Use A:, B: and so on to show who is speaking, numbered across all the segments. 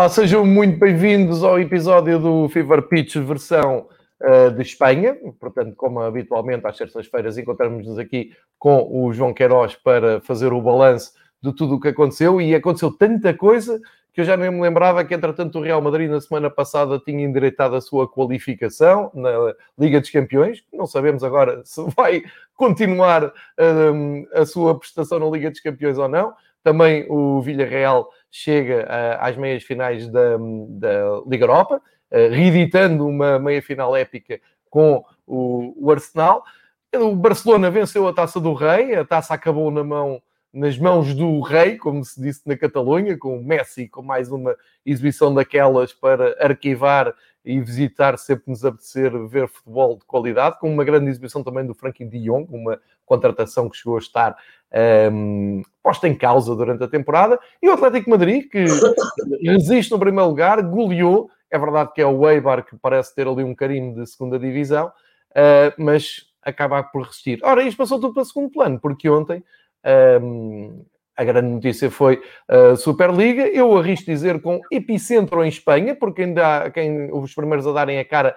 A: Olá, sejam muito bem-vindos ao episódio do Fever Pitch versão uh, de Espanha. Portanto, como habitualmente às terças-feiras encontramos-nos aqui com o João Queiroz para fazer o balanço de tudo o que aconteceu e aconteceu tanta coisa que eu já nem me lembrava que, entretanto, o Real Madrid na semana passada tinha endireitado a sua qualificação na Liga dos Campeões. Não sabemos agora se vai continuar um, a sua prestação na Liga dos Campeões ou não. Também o Villarreal chega uh, às meias finais da, da Liga Europa, uh, reeditando uma meia final épica com o, o Arsenal. O Barcelona venceu a taça do Rei, a taça acabou na mão nas mãos do rei, como se disse na Catalunha, com o Messi, com mais uma exibição daquelas para arquivar e visitar sempre que nos apetecer ver futebol de qualidade, com uma grande exibição também do Frankie de Jong, uma contratação que chegou a estar um, posta em causa durante a temporada, e o Atlético Madrid, que resiste no primeiro lugar, goleou, é verdade que é o Eibar, que parece ter ali um carinho de segunda divisão, uh, mas acaba por resistir. Ora, isto passou tudo para segundo plano, porque ontem um, a grande notícia foi a Superliga. Eu arrisco dizer com epicentro em Espanha, porque ainda há quem, os primeiros a darem a cara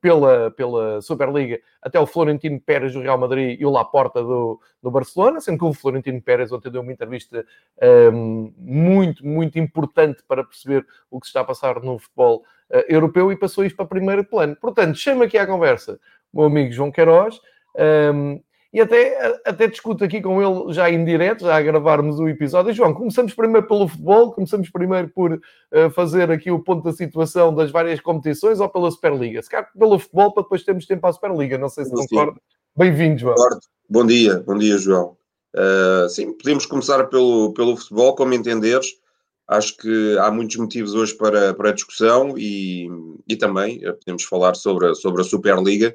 A: pela, pela Superliga, até o Florentino Pérez do Real Madrid e o Laporta do, do Barcelona, sendo que o Florentino Pérez ontem deu uma entrevista um, muito, muito importante para perceber o que se está a passar no futebol uh, europeu e passou isto para primeiro plano. Portanto, chama aqui à conversa o meu amigo João Queiroz. Um, e até, até discuto aqui com ele já em direto, já a gravarmos o episódio. João, começamos primeiro pelo futebol, começamos primeiro por uh, fazer aqui o ponto da situação das várias competições ou pela Superliga? Se calhar pelo futebol, para depois termos tempo à Superliga. Não sei se concorda. Bem-vindo, João.
B: Bom dia, bom dia, João. Uh, sim, podemos começar pelo, pelo futebol, como entenderes. Acho que há muitos motivos hoje para, para a discussão e, e também uh, podemos falar sobre a, sobre a Superliga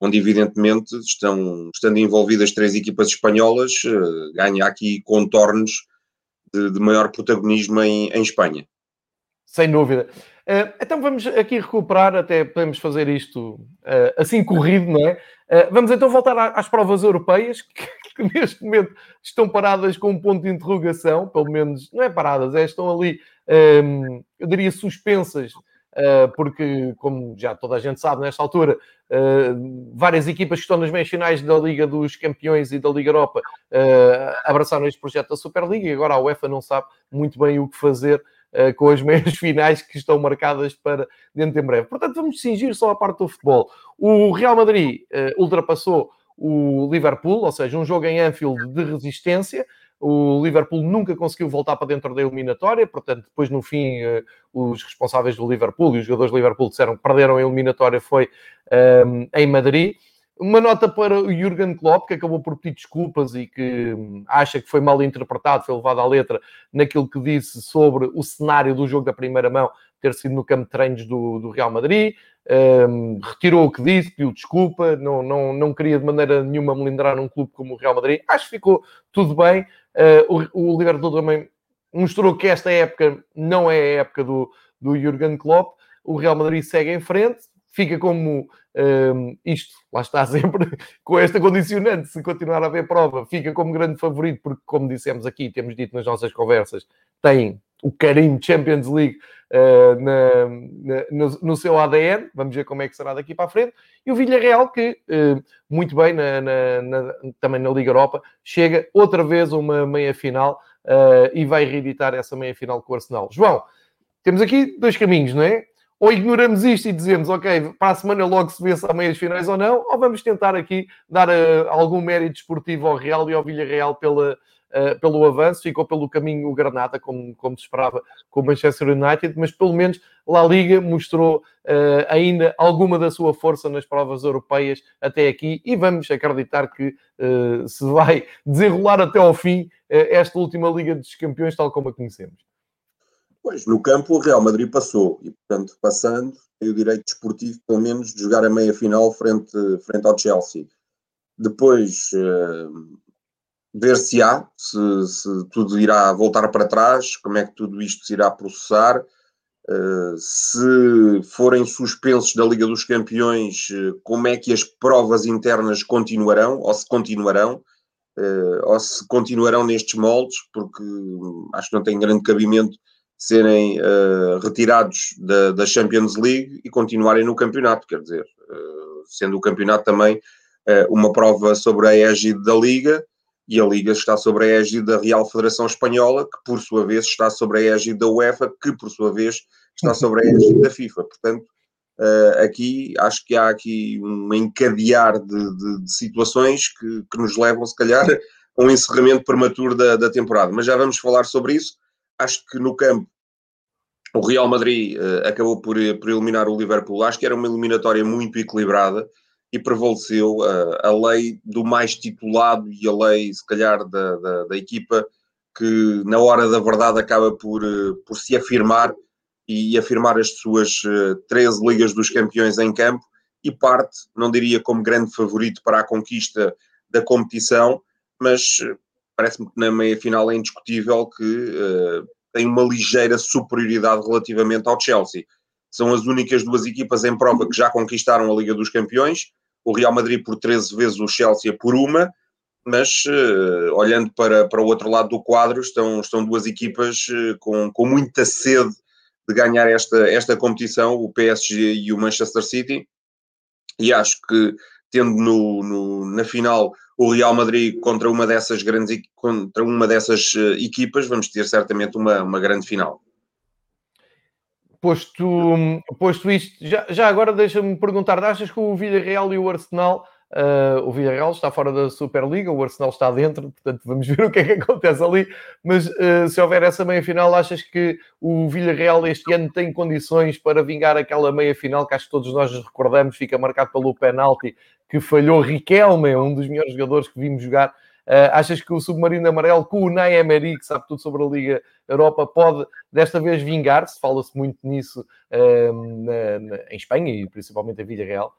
B: onde evidentemente estão, estando envolvidas três equipas espanholas, uh, ganha aqui contornos de, de maior protagonismo em, em, Espanha.
A: Sem dúvida. Uh, então vamos aqui recuperar, até podemos fazer isto uh, assim corrido, não é? vamos então voltar às provas europeias, que, neste momento estão paradas com um ponto de interrogação, pelo menos, não é paradas, é, estão ali, eu diria, suspensas eh, porque, como já toda a gente sabe nesta altura, eh, várias equipas que estão nas meias finais da Liga dos Campeões e da Liga Europa eh, abraçaram este projeto da Superliga e agora a UEFA não sabe muito bem o que fazer com as meias finais que estão marcadas para dentro em breve. Portanto, vamos cingir só a parte do futebol. O Real Madrid ultrapassou o Liverpool, ou seja, um jogo em Anfield de resistência. O Liverpool nunca conseguiu voltar para dentro da eliminatória, portanto, depois no fim, eh, os responsáveis do Liverpool e os jogadores do Liverpool disseram que perderam a eliminatória foi um, ehm, em Madrid. Uma nota para o Jurgen Klopp, que acabou por pedir desculpas e que hum, acha que foi mal interpretado, foi levado à letra naquilo que disse sobre o cenário do jogo da primeira mão ter sido no campo de treinos do, do Real Madrid. Um, retirou o que disse, pediu desculpa, não, não, não queria de maneira nenhuma melindrar um clube como o Real Madrid. Acho que ficou tudo bem. Uh, o, o Liverpool também mostrou que esta época não é a época do, do Jurgen Klopp. O Real Madrid segue em frente, fica como um, isto, lá está sempre com esta condicionante, se continuar a haver prova, fica como grande favorito, porque, como dissemos aqui, temos dito nas nossas conversas, tem o carinho Champions League uh, na, na, no, no, seu ADN. Vamos ver como é que será daqui para a frente. E o Villarreal, que uh, muito bem na, também na Liga Europa, chega outra vez a uma meia-final uh, e vai reeditar essa meia-final com o Arsenal. João, temos aqui dois caminhos, não é? Ou ignoramos isto e dizemos, ok, para a semana logo se vê se há meias finais ou não, ou vamos tentar aqui dar algum mérito esportivo ao Real e ao Villarreal pela, uh, pelo avanço, ficou pelo caminho o Granada, como, como se esperava com o Manchester United, mas pelo menos La Liga mostrou uh, ainda alguma da sua força nas provas europeias até aqui e vamos acreditar que uh, se vai desenrolar até ao fim esta última Liga dos Campeões, tal como a conhecemos.
B: Pois, no campo o Real Madrid passou e, portanto, passando, tem o direito desportivo, pelo menos, de jogar a meia final frente, frente ao Chelsea. Depois, ver-se-á se, se, tudo irá voltar para trás, como é que tudo isto se irá processar. Uh, se forem suspensos da Liga dos Campeões, uh, como é que as provas internas continuarão, ou se continuarão, uh, ou se continuarão nestes moldes, porque hum, acho que não tem grande cabimento serem uh, retirados da, da, Champions League e continuarem no campeonato, quer dizer, sendo o campeonato também uma prova sobre a égide da Liga e a Liga está sobre a égide da Real Federação Espanhola, que por sua vez está sobre a égide da UEFA, que por sua vez está sobre a égide da FIFA. Portanto, aqui acho que há aqui um encadear de, de, de situações que, que, nos levam, se calhar, a um encerramento prematuro da, da temporada. Mas já vamos falar sobre isso acho que no campo o Real Madrid uh, acabou por, por eliminar o Liverpool. Acho que era uma eliminatória muito equilibrada e prevaleceu uh, a lei do mais titulado e a lei, se calhar, da, da, da equipa que na hora da verdade acaba por, uh, por se afirmar e afirmar as suas uh, 13 Ligas dos Campeões em campo e parte, não diria como grande favorito para a conquista da competição, mas parece-me que na meia final é indiscutível que uh, tem uma ligeira superioridade relativamente ao Chelsea. São as únicas duas equipas em prova que já conquistaram a Liga dos Campeões, o Real Madrid por 13 vezes, o Chelsea por uma, mas uh, olhando para, para o outro lado do quadro, estão, estão duas equipas uh, com, com muita sede de ganhar esta, esta competição, o PSG e o Manchester City, e acho que tendo no, no, na final o Real Madrid contra uma dessas grandes contra uma dessas uh, equipas, vamos ter certamente uma, uma grande final.
A: Posto, posto isto, já, já agora deixa-me perguntar: achas que o Villarreal e o Arsenal Uh, o Villarreal está fora da Superliga, o Arsenal está dentro, portanto vamos ver o que é que acontece ali. Mas uh, se houver essa meia-final, achas que o Villarreal este ano tem condições para vingar aquela meia-final que acho que todos nós recordamos, fica marcado pelo penalti que falhou Riquelme, um dos melhores jogadores que vimos jogar. Uh, achas que o Submarino Amarelo, com o Ney Emery, que sabe tudo sobre a Liga Europa, pode desta vez vingar-se? Fala-se muito nisso na, na, em Espanha e principalmente em Villarreal.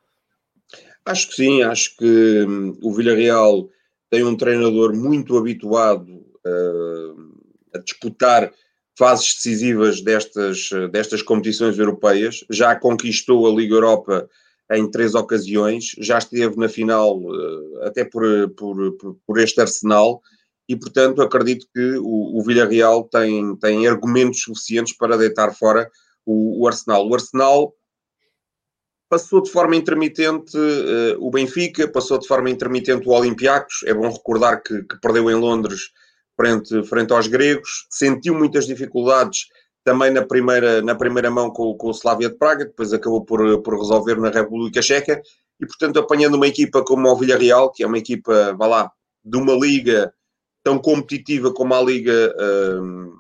B: Acho que sim, acho que hum, o Villarreal tem um treinador muito habituado uh, a disputar fases decisivas destas, destas competições europeias, já conquistou a Liga Europa em três ocasiões, já esteve na final uh, até por, por, por, este arsenal e, portanto, acredito que o, o Villarreal tem, tem argumentos suficientes para deitar fora o, o Arsenal. O Arsenal Passou de forma intermitente uh, o Benfica, passou de forma intermitente o Olympiacos. É bom recordar que, que perdeu em Londres frente, frente aos gregos. Sentiu muitas dificuldades também na primeira, na primeira mão com, com o Slavia de Praga, depois acabou por, por resolver na República Checa. E, portanto, apanhando uma equipa como o Villarreal, que é uma equipa, vá lá, de uma liga tão competitiva como a liga uh,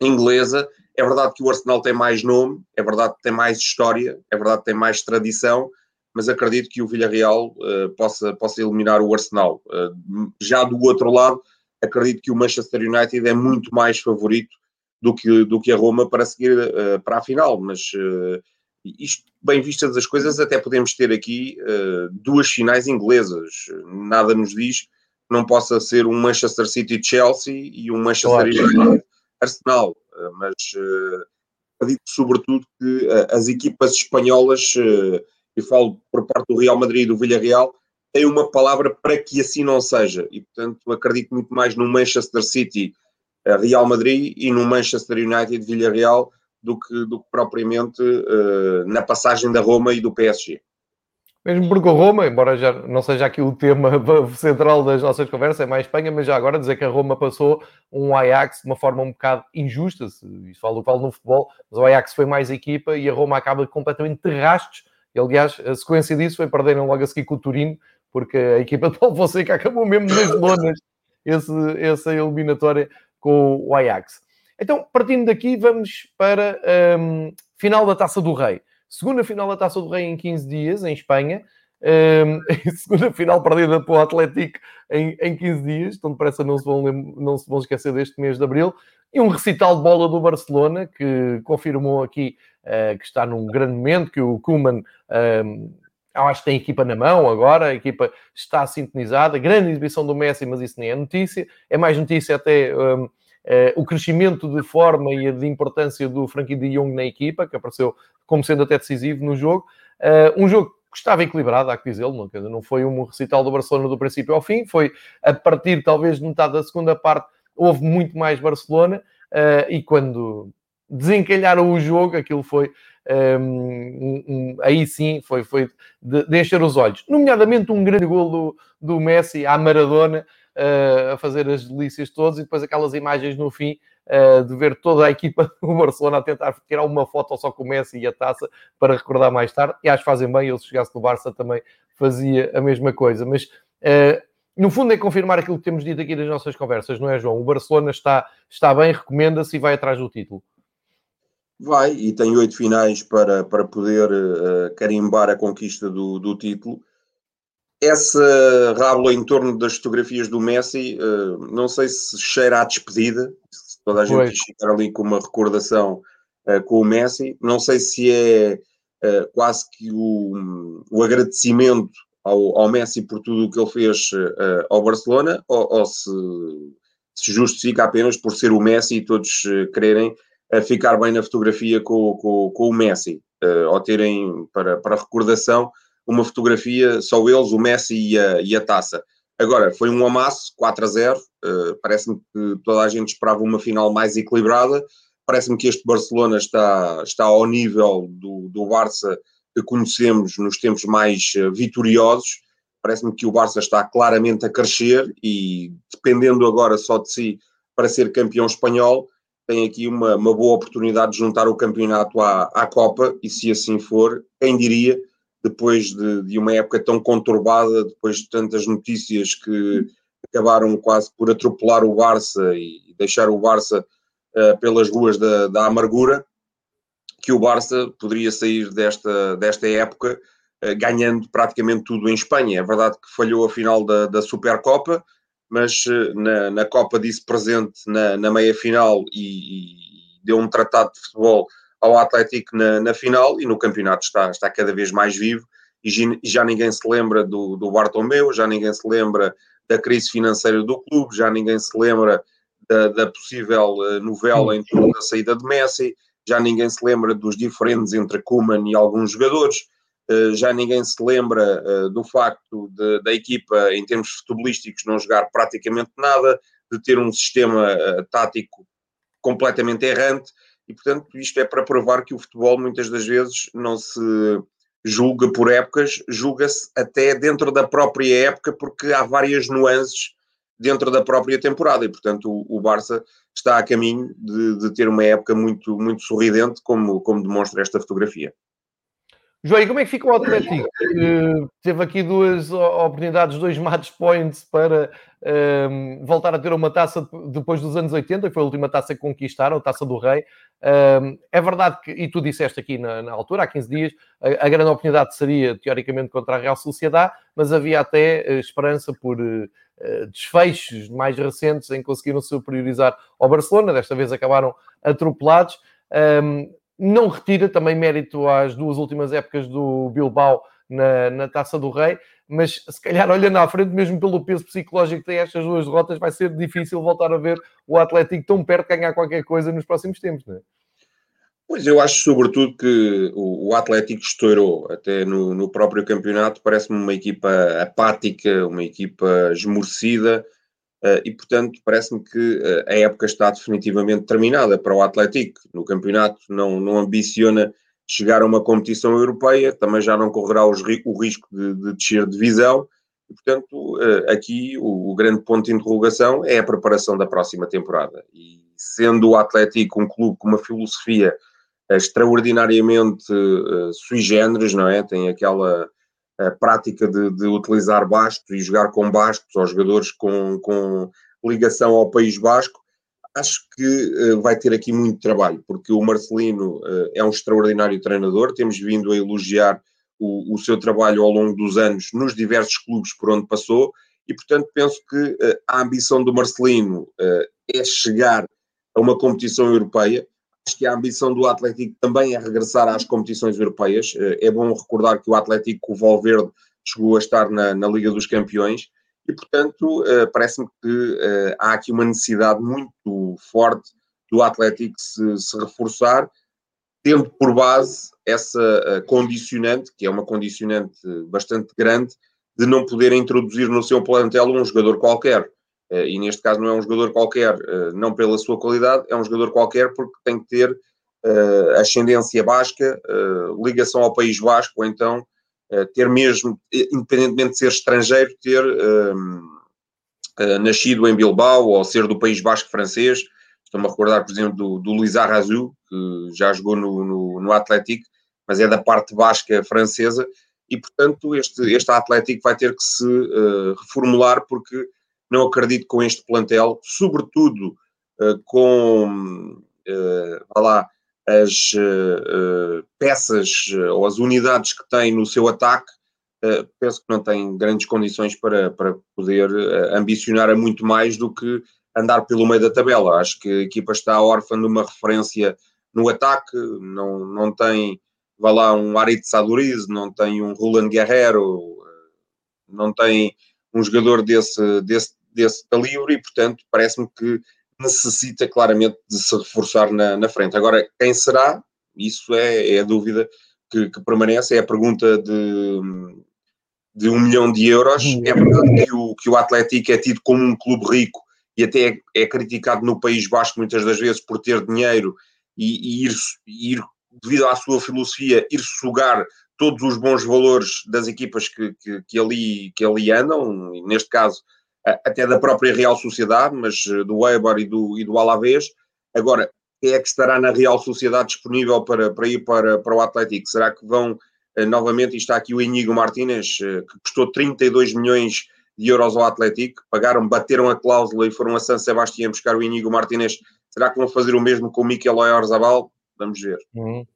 B: inglesa, é verdade que o Arsenal tem mais nome, é verdade que tem mais história, é verdade que tem mais tradição, mas acredito que o Villarreal uh, possa, possa eliminar o Arsenal. Uh, já do outro lado, acredito que o Manchester United é muito mais favorito do que, do que a Roma para seguir uh, para a final, mas isto, bem vistas as coisas, até podemos ter aqui duas finais inglesas. Nada nos diz que não possa ser um Manchester City-Chelsea e um Manchester United-Arsenal. Eh, mas acredito sobretudo que as equipas espanholas, e falo por parte do Real Madrid e do Villarreal, têm uma palavra para que assim não seja. E, portanto, acredito muito mais no Manchester City, Real Madrid e no Manchester United, Villarreal, do que, do que propriamente uh, na passagem da Roma e do PSG.
A: Mesmo porque o Roma, embora já não seja aqui o tema central das nossas conversas, é mais Espanha, mas já agora dizer que a Roma passou um Ajax de uma forma um bocado injusta, se isso falo o falo no futebol, mas o Ajax foi mais equipa e a Roma acaba completamente de rastos. E aliás, a sequência disso foi perderem logo a seguir com o Turino, porque a equipa de Paulo Fonseca acabou mesmo nas lonas essa eliminatória com o Ajax. Então, partindo daqui, vamos para um, final da Taça do Rei. Segunda final da Taça do Rei em 15 dias, em Espanha, um, segunda final perdida para o Atlético em, em 15 dias, então depressa não se, vão, não se vão esquecer deste mês de Abril, e um recital de bola do Barcelona, que confirmou aqui uh, que está num grande momento, que o Kuman... Um, eu acho que tem equipa na mão agora, a equipa está sintonizada, grande exibição do Messi, mas isso nem é notícia, é mais notícia até um, Uh, o crescimento de forma e de importância do Frankie de Jong na equipa, que apareceu como sendo até decisivo no jogo. Uh, um jogo que estava equilibrado, há que dizê-lo, não, não foi um recital do Barcelona do princípio ao fim, foi a partir talvez de metade da segunda parte, houve muito mais Barcelona, uh, e quando desencalharam o jogo, aquilo foi um, um, aí sim foi, foi de, de, encher os olhos. Nomeadamente um grande gol do, do Messi à Maradona, uh, a fazer as delícias todas, e depois aquelas imagens no fim uh, de ver toda a equipa do Barcelona a tentar tirar uma foto só com o Messi e a taça para recordar mais tarde. E acho que fazem bem, ele se chegasse no Barça também fazia a mesma coisa. Mas uh, no fundo é confirmar aquilo que temos dito aqui nas nossas conversas, não é, João? O Barcelona está, está bem, recomenda-se e vai atrás do título.
B: Vai, e tem oito finais para, para poder uh, carimbar a conquista do, do título. Essa rábula em torno das fotografias do Messi, uh, não sei se cheira à despedida, se toda a gente ficar ali com uma recordação uh, com o Messi, não sei se é quase que o, o agradecimento ao, ao Messi por tudo o que ele fez ao Barcelona ou, ou se, se, justifica apenas por ser o Messi e todos quererem uh, ficar bem na fotografia com, com, com o Messi ou terem para, para recordação uma fotografia só eles, o Messi e a, e a taça. Agora, foi um amasso, 4 a 0. Parece-me que toda a gente esperava uma final mais equilibrada. Parece-me que este Barcelona está, está ao nível do, do Barça que conhecemos nos tempos mais eh, vitoriosos. Parece-me que o Barça está claramente a crescer e, dependendo agora só de si para ser campeão espanhol, tem aqui uma, uma boa oportunidade de juntar o campeonato à, à Copa e, se assim for, quem diria, depois de, de uma época tão conturbada, depois de tantas notícias que acabaram quase por atropelar o Barça e deixar o Barça uh, pelas ruas da, da amargura, que o Barça poderia sair desta, desta época uh, ganhando praticamente tudo em Espanha. É verdade que falhou a final da, da Supercopa, mas uh, na, na Copa disse presente na, na meia-final e, e, deu um tratado de futebol ao Atlético na, na, final e no campeonato está, está cada vez mais vivo. E já ninguém se lembra do, do Bartomeu, já ninguém se lembra da crise financeira do clube, já ninguém se lembra da, da possível uh, novela em torno da saída de Messi, já ninguém se lembra dos diferentes entre Kuman e alguns jogadores, eh, já ninguém se lembra eh, do facto de, da equipa, em termos futebolísticos, não jogar praticamente nada, de ter um sistema eh, tático completamente errante, e portanto isto é para provar que o futebol muitas das vezes não se julga por épocas, julga-se até dentro da própria época, porque há várias nuances dentro da própria temporada, e portanto o, o Barça está a caminho de, de, ter uma época muito, muito sorridente, como, como demonstra esta fotografia.
A: João, como é que fica o Atlético? Uh, teve aqui duas oportunidades, dois match points para uh, voltar a ter uma taça depois dos anos 80, que foi a última taça que conquistaram, a taça do Rei. Uh, é verdade que, e tu disseste aqui na, na altura, há 15 dias, a, a, grande oportunidade seria teoricamente contra a Real Sociedade, mas havia até eh, esperança por eh, desfechos mais recentes em conseguiram superiorizar ao Barcelona, desta vez acabaram atropelados. Um, não retira também mérito às duas últimas épocas do Bilbao na, na Taça do Rei, mas se calhar olhando à frente, mesmo pelo peso psicológico que tem estas duas derrotas, vai ser difícil voltar a ver o Atlético tão perto de ganhar qualquer coisa nos próximos tempos, não é?
B: Pois eu acho sobretudo que o, Atlético estourou até no, no próprio campeonato, parece-me uma equipa apática, uma equipa esmorecida, e portanto parece-me que uh, a época está definitivamente terminada para o Atlético. No campeonato não, não ambiciona chegar a uma competição europeia, também já não correrá os, o risco de, de descer de divisão, e portanto uh, aqui o, o grande ponto de interrogação é a preparação da próxima temporada. E sendo o Atlético um clube com uma filosofia extraordinariamente uh, sui generis, não é? Tem aquela uh, prática de, de, utilizar bastos e jogar com bastos, ou jogadores com, com ligação ao País Basco. Acho que uh, vai ter aqui muito trabalho, porque o Marcelino uh, é um extraordinário treinador, temos vindo a elogiar o, o, seu trabalho ao longo dos anos nos diversos clubes por onde passou, e portanto penso que a ambição do Marcelino é chegar a uma competição europeia, Acho que a ambição do Atlético também é regressar às competições europeias. Eh, é bom recordar que o Atlético, o Valverde, chegou a estar na, na Liga dos Campeões e, portanto, eh, parece-me que eh, há aqui uma necessidade muito forte do Atlético se, se reforçar, tendo por base essa condicionante, que é uma condicionante bastante grande, de não poder introduzir no seu plantel um jogador qualquer. Eh, e neste caso não é um jogador qualquer, eh, não pela sua qualidade, é um jogador qualquer porque tem que ter uh, ascendência basca, ligação ao País Basco, ou então ter mesmo, independentemente de ser estrangeiro, ter nascido em Bilbao ou ser do País Basco francês. Estou-me a recordar, por exemplo, do, do Luís Arrazu, que já jogou no, no, no Atlético, mas é da parte basca francesa, e portanto este, este Atlético vai ter que se reformular porque não acredito com este plantel, sobretudo com, uh, lá, as uh, peças ou as unidades que tem no seu ataque, uh, penso que não tem grandes condições para, para poder ambicionar a muito mais do que andar pelo meio da tabela. Acho que a equipa está órfã de uma referência no ataque, não, não tem, vá lá, um Arit Saduriz, não tem um Roland Guerrero, não tem um jogador desse, desse, desse calibre e, portanto, parece-me que necessita claramente de se reforçar na, na frente. Agora, quem será? Isso é, é a dúvida que, que, permanece, é a pergunta de, de um milhão de euros. É verdade que o, que o Atlético é tido como um clube rico e até é, é criticado no País Basco muitas das vezes por ter dinheiro e, e ir, ir, devido à sua filosofia, ir sugar todos os bons valores das equipas que, que, que, ali, que ali andam, neste caso até da própria Real Sociedade, mas eh, do Weber e do, e do Alavés. Agora, quem é que estará na Real Sociedade disponível para, para ir para, para o Atlético? Será que vão eh, novamente, e está aqui o Inigo Martínez, eh, que custou 32 milhões de euros ao Atlético, pagaram, bateram a cláusula e foram a San Sebastián buscar o Inigo Martínez. Será que vão fazer o mesmo com o Miquel Oyarzabal? Vamos ver. Uhum.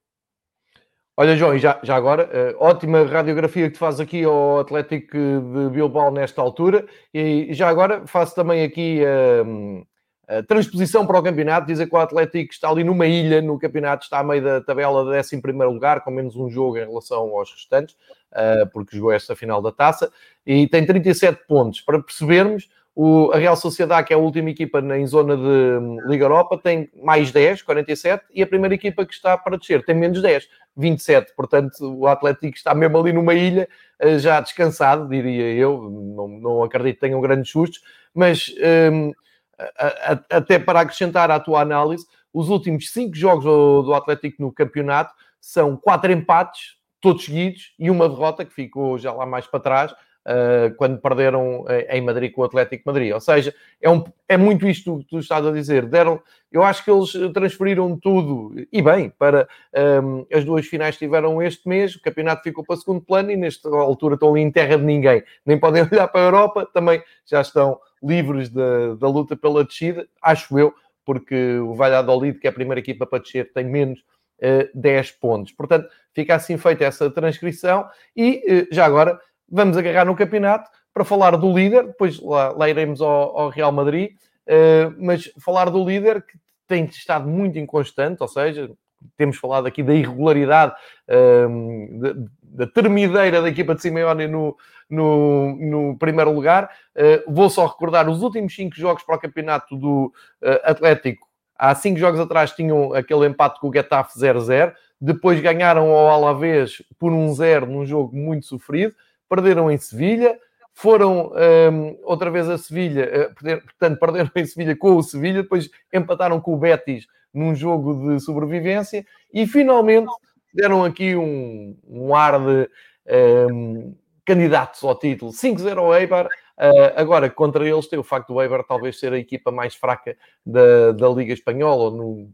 A: Olha, João, e já, já agora, uh, ótima radiografia que tu fazes aqui ao Atlético de Bilbao nesta altura, e já agora faço também aqui uh, a transposição para o campeonato, dizer que o Atlético está ali numa ilha no campeonato, está a meio da tabela de 11 lugar, com menos um jogo em relação aos restantes, uh, porque jogou esta final da taça, e tem 37 pontos. Para percebermos, o, a Real Sociedade, que é a última equipa em zona de hum, Liga Europa, tem mais 10, 47, e a primeira equipa que está para descer tem menos 10, 27. Portanto, o Atlético está mesmo ali numa ilha, eh, já descansado, diria eu. Não, não acredito que tenham grandes sustos, mas um, a, a, até para acrescentar à tua análise, os últimos 5 jogos do, do Atlético no campeonato são 4 empates, todos seguidos, e uma derrota que ficou já lá mais para trás uh, quando perderam eh, em Madrid com o Atlético Madrid. Ou seja, é, um, é muito isto que tu estás a dizer. Deram, eu acho que eles transferiram tudo, e bem, para um, as duas finais tiveram este mês, o campeonato ficou para segundo plano e nesta altura estão ali em terra de ninguém. Nem podem olhar para a Europa, também já estão livres da, da luta pela descida, acho eu, porque o Valladolid, que é a primeira equipa para descer, tem menos uh, 10 pontos. Portanto, fica assim feita essa transcrição e já agora vamos agarrar no campeonato para falar do líder, depois lá, lá iremos ao, ao, Real Madrid, uh, mas falar do líder que tem estado muito inconstante, ou seja, temos falado aqui da irregularidade, uh, da, da termideira da equipa de Simeone no, no, no primeiro lugar. Uh, vou só recordar os últimos cinco jogos para o campeonato do Atlético. Há cinco jogos atrás tinham aquele empate com o Getafe 0-0, depois ganharam ao Alavés por 1-0 num jogo muito sofrido perderam em Sevilha, foram um, outra vez a Sevilha, uh, portanto, perderam em Sevilha com o Sevilha, depois empataram com o Betis num jogo de sobrevivência e finalmente deram aqui um, um ar de um, candidatos ao título. 5-0 ao Eibar. Uh, agora, contra eles tem o facto do Eibar talvez ser a equipa mais fraca da, da Liga Espanhola, ou no,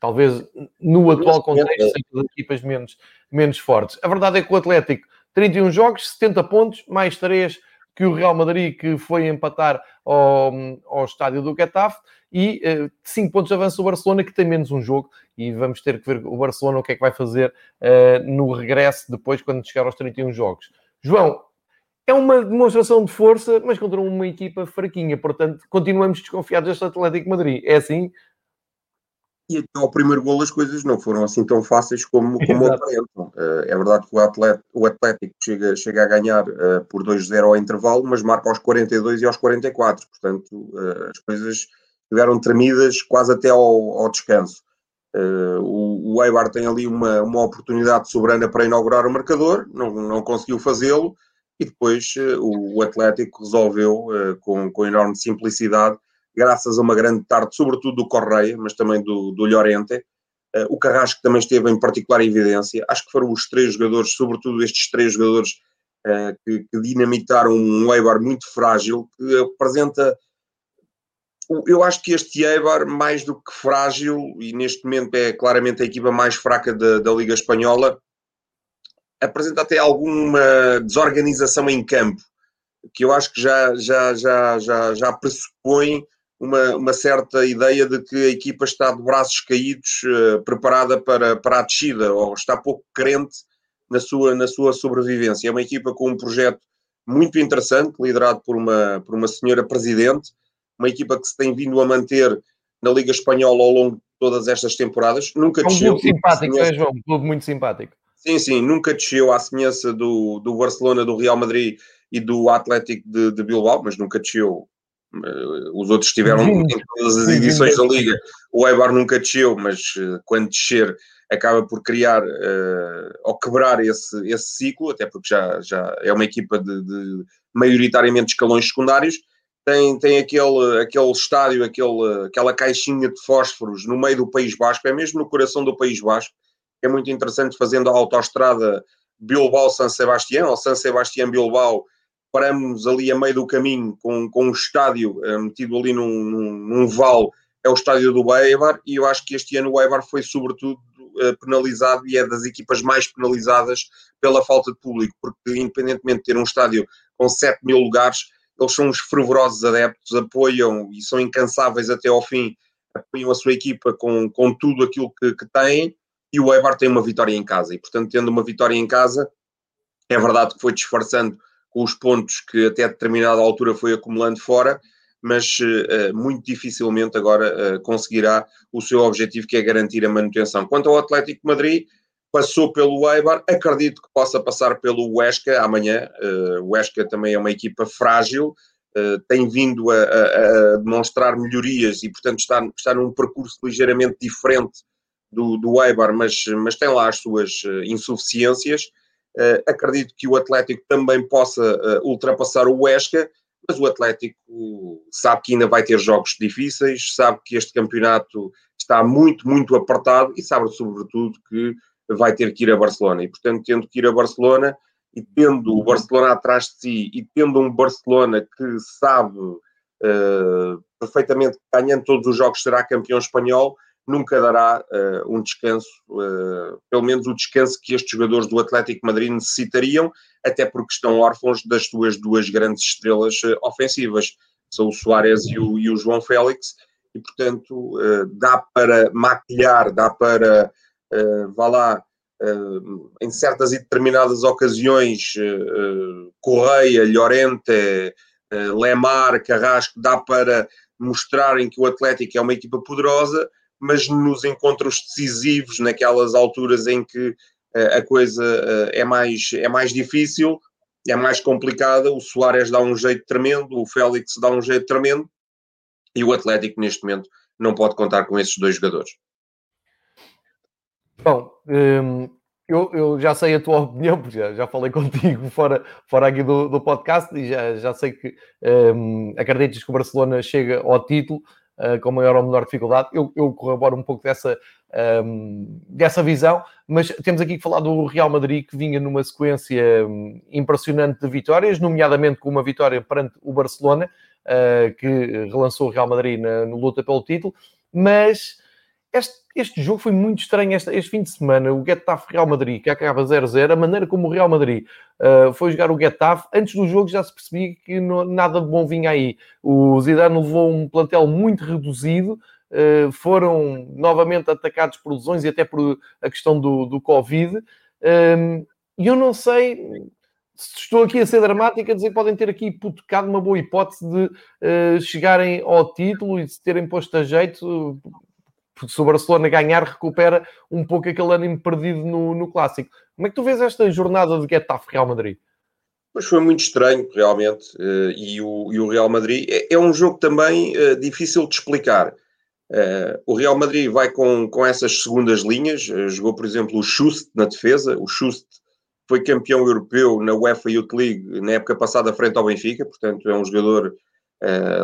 A: talvez no atual contexto, seja das equipas menos, menos fortes. A verdade é que o Atlético 31 jogos, 70 pontos, mais 3 que o Real Madrid, que foi empatar ao, ao estádio do Getafe, e uh, eh, 5 pontos avança o Barcelona, que tem menos um jogo, e vamos ter que ver o Barcelona o que é que vai fazer uh, no regresso depois, quando chegar aos 31 jogos. João, é uma demonstração de força, mas contra uma equipa fraquinha, portanto, continuamos desconfiados deste Atlético Madrid. É assim?
B: E até ao primeiro gol as coisas não foram assim tão fáceis como, como aparentam. Uh, é verdade que o, atleta, o Atlético chega, chega a ganhar uh, por 2-0 ao intervalo, mas marca aos 42 e aos 44. Portanto, uh, as coisas estiveram tremidas quase até ao, ao descanso. o, o Eibar tem ali uma, uma oportunidade soberana para inaugurar o marcador, não, não conseguiu fazê-lo, e depois o, o, Atlético resolveu, com, com enorme simplicidade, graças a uma grande tarde, sobretudo do Correia, mas também do, do Llorente, Uh, o Carrasco também esteve em particular evidência. Acho que foram os três jogadores, sobretudo estes três jogadores, uh, que, que, dinamitaram um Eibar muito frágil, que apresenta. Eu acho que este Eibar, mais do que frágil, e neste momento é claramente a equipa mais fraca da, da Liga Espanhola, apresenta até alguma desorganização em campo, que eu acho que já, já, já, já, já pressupõe uma, uma certa ideia de que a equipa está de braços caídos, uh, preparada para, para a descida, ou está pouco crente na sua, na sua sobrevivência. É uma equipa com um projeto muito interessante, liderado por uma, por uma senhora presidente, uma equipa que se tem vindo a manter na Liga Espanhola ao longo de todas estas temporadas. Nunca
A: é um
B: desceu.
A: clube simpático, é, João? Um clube muito simpático.
B: Sim, sim, nunca desceu à semelhança do, do Barcelona, do Real Madrid e do Atlético de, de Bilbao, mas nunca desceu eh, os outros estiveram em todas as edições da Liga. O Eibar nunca desceu, mas eh, quando descer acaba por criar uh, ou quebrar esse, esse ciclo, até porque já, já é uma equipa de, de maioritariamente escalões secundários. Tem, tem aquele, aquele estádio, aquele, aquela caixinha de fósforos no meio do País Basco, é mesmo no coração do País Basco. É muito interessante fazendo a autoestrada Bilbao-San Sebastián ou San Sebastián-Bilbao paramos ali a meio do caminho com, com um estádio uh, metido ali num, num, num vale, é o estádio do Eibar, e eu acho que este ano o Eibar foi sobretudo uh, penalizado e é das equipas mais penalizadas pela falta de público, porque independentemente de ter um estádio com 7 mil lugares, eles são uns fervorosos adeptos, apoiam e são incansáveis até ao fim, apoiam a sua equipa com, com tudo aquilo que, que têm, e o Eibar tem uma vitória em casa, e portanto tendo uma vitória em casa, é verdade que foi disfarçando os pontos que até determinada altura foi acumulando fora, mas uh, muito dificilmente agora uh, conseguirá o seu objetivo, que é garantir a manutenção. Quanto ao Atlético de Madrid, passou pelo Eibar, acredito que possa passar pelo Huesca amanhã. Uh, o Huesca também é uma equipa frágil, tem vindo a, a, a, demonstrar melhorias e, portanto, está, está num percurso ligeiramente diferente do, do Eibar, mas, mas tem lá as suas insuficiências. Uh, acredito que o Atlético também possa uh, ultrapassar o Huesca, mas o Atlético sabe que ainda vai ter jogos difíceis, sabe que este campeonato está muito, muito apertado e sabe, sobretudo, que vai ter que ir a Barcelona. E, portanto, tendo que ir a Barcelona e tendo o Barcelona atrás de si e tendo um Barcelona que sabe uh, perfeitamente que ganhando todos os jogos será campeão espanhol, nunca dará uh, um descanso, uh, pelo menos o descanso que estes jogadores do Atlético Madrid necessitariam, até porque estão órfãos das suas duas grandes estrelas uh, ofensivas, são o Soares e o, e o João Félix, e portanto dá para maquilhar, dá para, vá lá, em certas e determinadas ocasiões, Correia, Llorente, Lemar, Carrasco, dá para mostrarem que o Atlético é uma equipa poderosa, mas nos encontros decisivos, naquelas alturas em que uh, a coisa uh, é, mais, é mais difícil, é mais complicada, o Soares dá um jeito tremendo, o Félix dá um jeito tremendo, e o Atlético neste momento não pode contar com esses dois jogadores.
A: Bom, hum, eu, eu, já sei a tua opinião, porque já, já falei contigo fora, fora aqui do, do podcast e já, já sei que hum, acreditas que o Barcelona chega ao título uh, com maior ou menor dificuldade. Eu, eu corroboro um pouco dessa, um, dessa visão, mas temos aqui que falar do Real Madrid que vinha numa sequência um, impressionante de vitórias, nomeadamente com uma vitória perante o Barcelona, uh, que relançou o Real Madrid na, na luta pelo título, mas este, este jogo foi muito estranho este, este fim de semana. O Getafe Real Madrid, que acaba 0-0, a maneira como o Real Madrid uh, foi jogar o Getafe, antes do jogo já se percebia que não, nada de bom vinha aí. O Zidane levou um plantel muito reduzido, uh, foram novamente atacados por lesões e até por a questão do, do Covid. E eu não sei se estou aqui a ser dramática, a dizer que podem ter aqui hipotecado uma boa hipótese de uh, chegarem ao título e de se terem posto a jeito porque se o Barcelona ganhar, recupera um pouco aquele ânimo perdido no, no clássico. Como é que tu vês esta jornada de Getafe Real Madrid?
B: Mas foi muito estranho, realmente. Eh, e o, e o Real Madrid é, é, um jogo também uh, difícil de explicar. Uh, o Real Madrid vai com, com essas segundas linhas. Jogou, por exemplo, o Schust na defesa. O Schust foi campeão europeu na UEFA Youth League na época passada frente ao Benfica. Portanto, é um jogador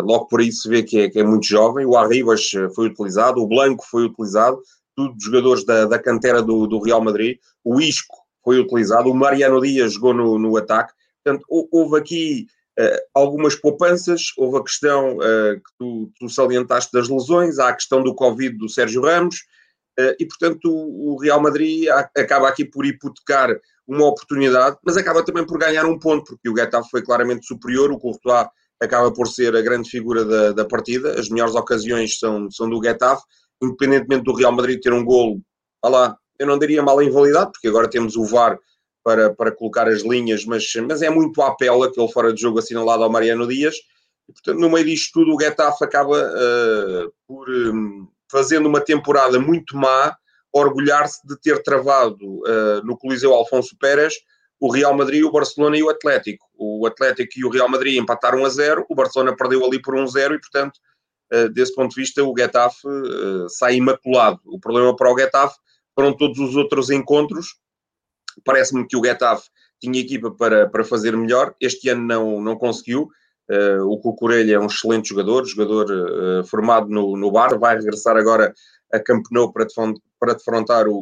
B: logo por aí se vê que é, que é, muito jovem. O Arribas eh, foi utilizado, o Blanco foi utilizado, tudo jogadores da, da cantera do, do Real Madrid. O Isco foi utilizado, o Mariano Dias jogou no, no ataque. Portanto, houve aqui uh, algumas poupanças, houve a questão uh, que tu, tu, salientaste das lesões, há a questão do Covid do Sérgio Ramos, uh, e portanto o, o, Real Madrid acaba aqui por hipotecar uma oportunidade, mas acaba também por ganhar um ponto, porque o Getafe foi claramente superior, o Courtois acaba por ser a grande figura da, da partida, as melhores ocasiões são, são do Getafe, independentemente do Real Madrid ter um golo, lá, eu não diria mal invalidado, porque agora temos o VAR para, para colocar as linhas, mas, mas é muito à pele aquele fora de jogo assinalado ao Mariano Dias. E, portanto, no meio disto tudo, o Getafe acaba uh, por, um, fazendo uma temporada muito má, orgulhar-se de ter travado uh, no Coliseu Alfonso Pérez o Real Madrid, o Barcelona e o Atlético. O Atlético e o Real Madrid empataram a zero, o Barcelona perdeu ali por um zero e, portanto, uh, desse ponto de vista, o Getafe sai imaculado. O problema para o Getafe foram todos os outros encontros Parece-me que o Getafe tinha equipa para, para fazer melhor. Este ano não, não conseguiu. Uh, o Cucurelha é um excelente jogador, jogador formado no, no Bar, vai regressar agora a Camp Nou para, defrontar o,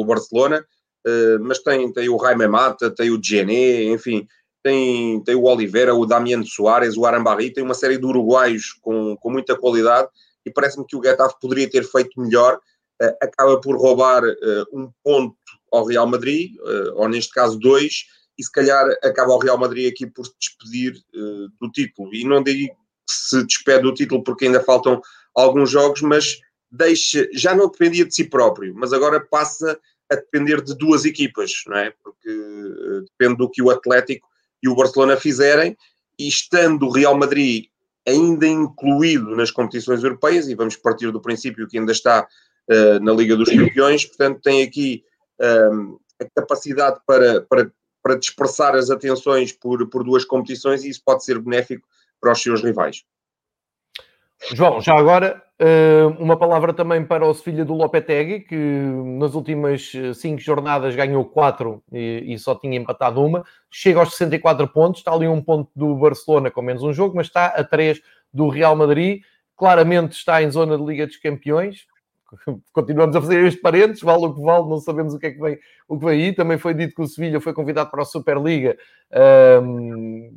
B: o Barcelona, uh, mas tem, tem o Jaime Mata, tem o Gené, enfim, tem, tem o Oliveira, o Damiano Soares, o Arambarri, tem uma série de uruguaios com, com muita qualidade e parece-me que o Getafe poderia ter feito melhor, acaba por roubar um ponto ao Real Madrid, uh, ou neste caso dois, e se calhar acaba o Real Madrid aqui por se despedir uh, do título. E não digo que se despede do título porque ainda faltam alguns jogos, mas deixa, já não dependia de si próprio, mas agora passa a depender de duas equipas, não é? Porque uh, depende do que o Atlético e o Barcelona fizerem, e estando o Real Madrid ainda incluído nas competições europeias, e vamos partir do princípio que ainda está uh, na Liga dos Campeões, portanto tem aqui um, a capacidade para, para, para dispersar as atenções por, por duas competições e isso pode ser benéfico para os seus rivais.
A: João, já agora, uma palavra também para o Sevilha do Lopetegui, que nas últimas cinco jornadas ganhou quatro e, só tinha empatado uma. Chega aos 64 pontos, está ali um ponto do Barcelona com menos um jogo, mas está a três do Real Madrid. Claramente está em zona de Liga dos Campeões continuamos a fazer estes parentes, vale o que vale, não sabemos o que é que vem, o que vem aí. Também foi dito que o Sevilha foi convidado para a Superliga um,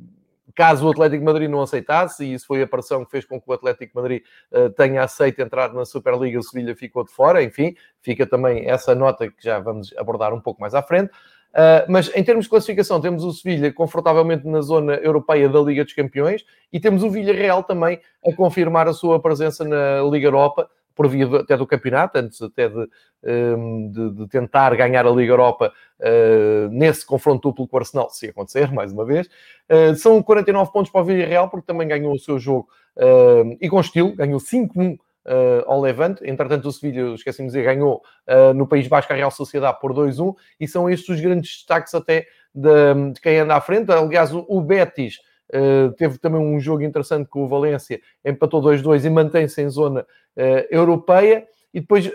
A: caso o Atlético Madrid não aceitasse, e isso foi a pressão que fez com que o Atlético Madrid uh, tenha aceito entrar na Superliga, o Sevilha ficou de fora, enfim, fica também essa nota que já vamos abordar um pouco mais à frente. Uh, mas em termos de classificação, temos o Sevilha confortavelmente na zona europeia da Liga dos Campeões e temos o Villarreal também a confirmar a sua presença na Liga Europa, por via até do campeonato, antes até de, hum, de, de tentar ganhar a Liga Europa uh, nesse confronto duplo com o Arsenal, se acontecer, mais uma vez. Uh, são 49 pontos para o Villarreal, porque também ganhou o seu jogo uh, e com estilo, ganhou 5-1 Uh, ao Levante. Entretanto, o Sevilha, esqueci de dizer, ganhou uh, no País Basco a Real Sociedade por 2-1 e são estes os grandes destaques até de, de quem anda à frente. Aliás, o, o Betis Uh, teve também um jogo interessante com o Valência, empatou 2-2 e mantém-se em zona uh, europeia. E depois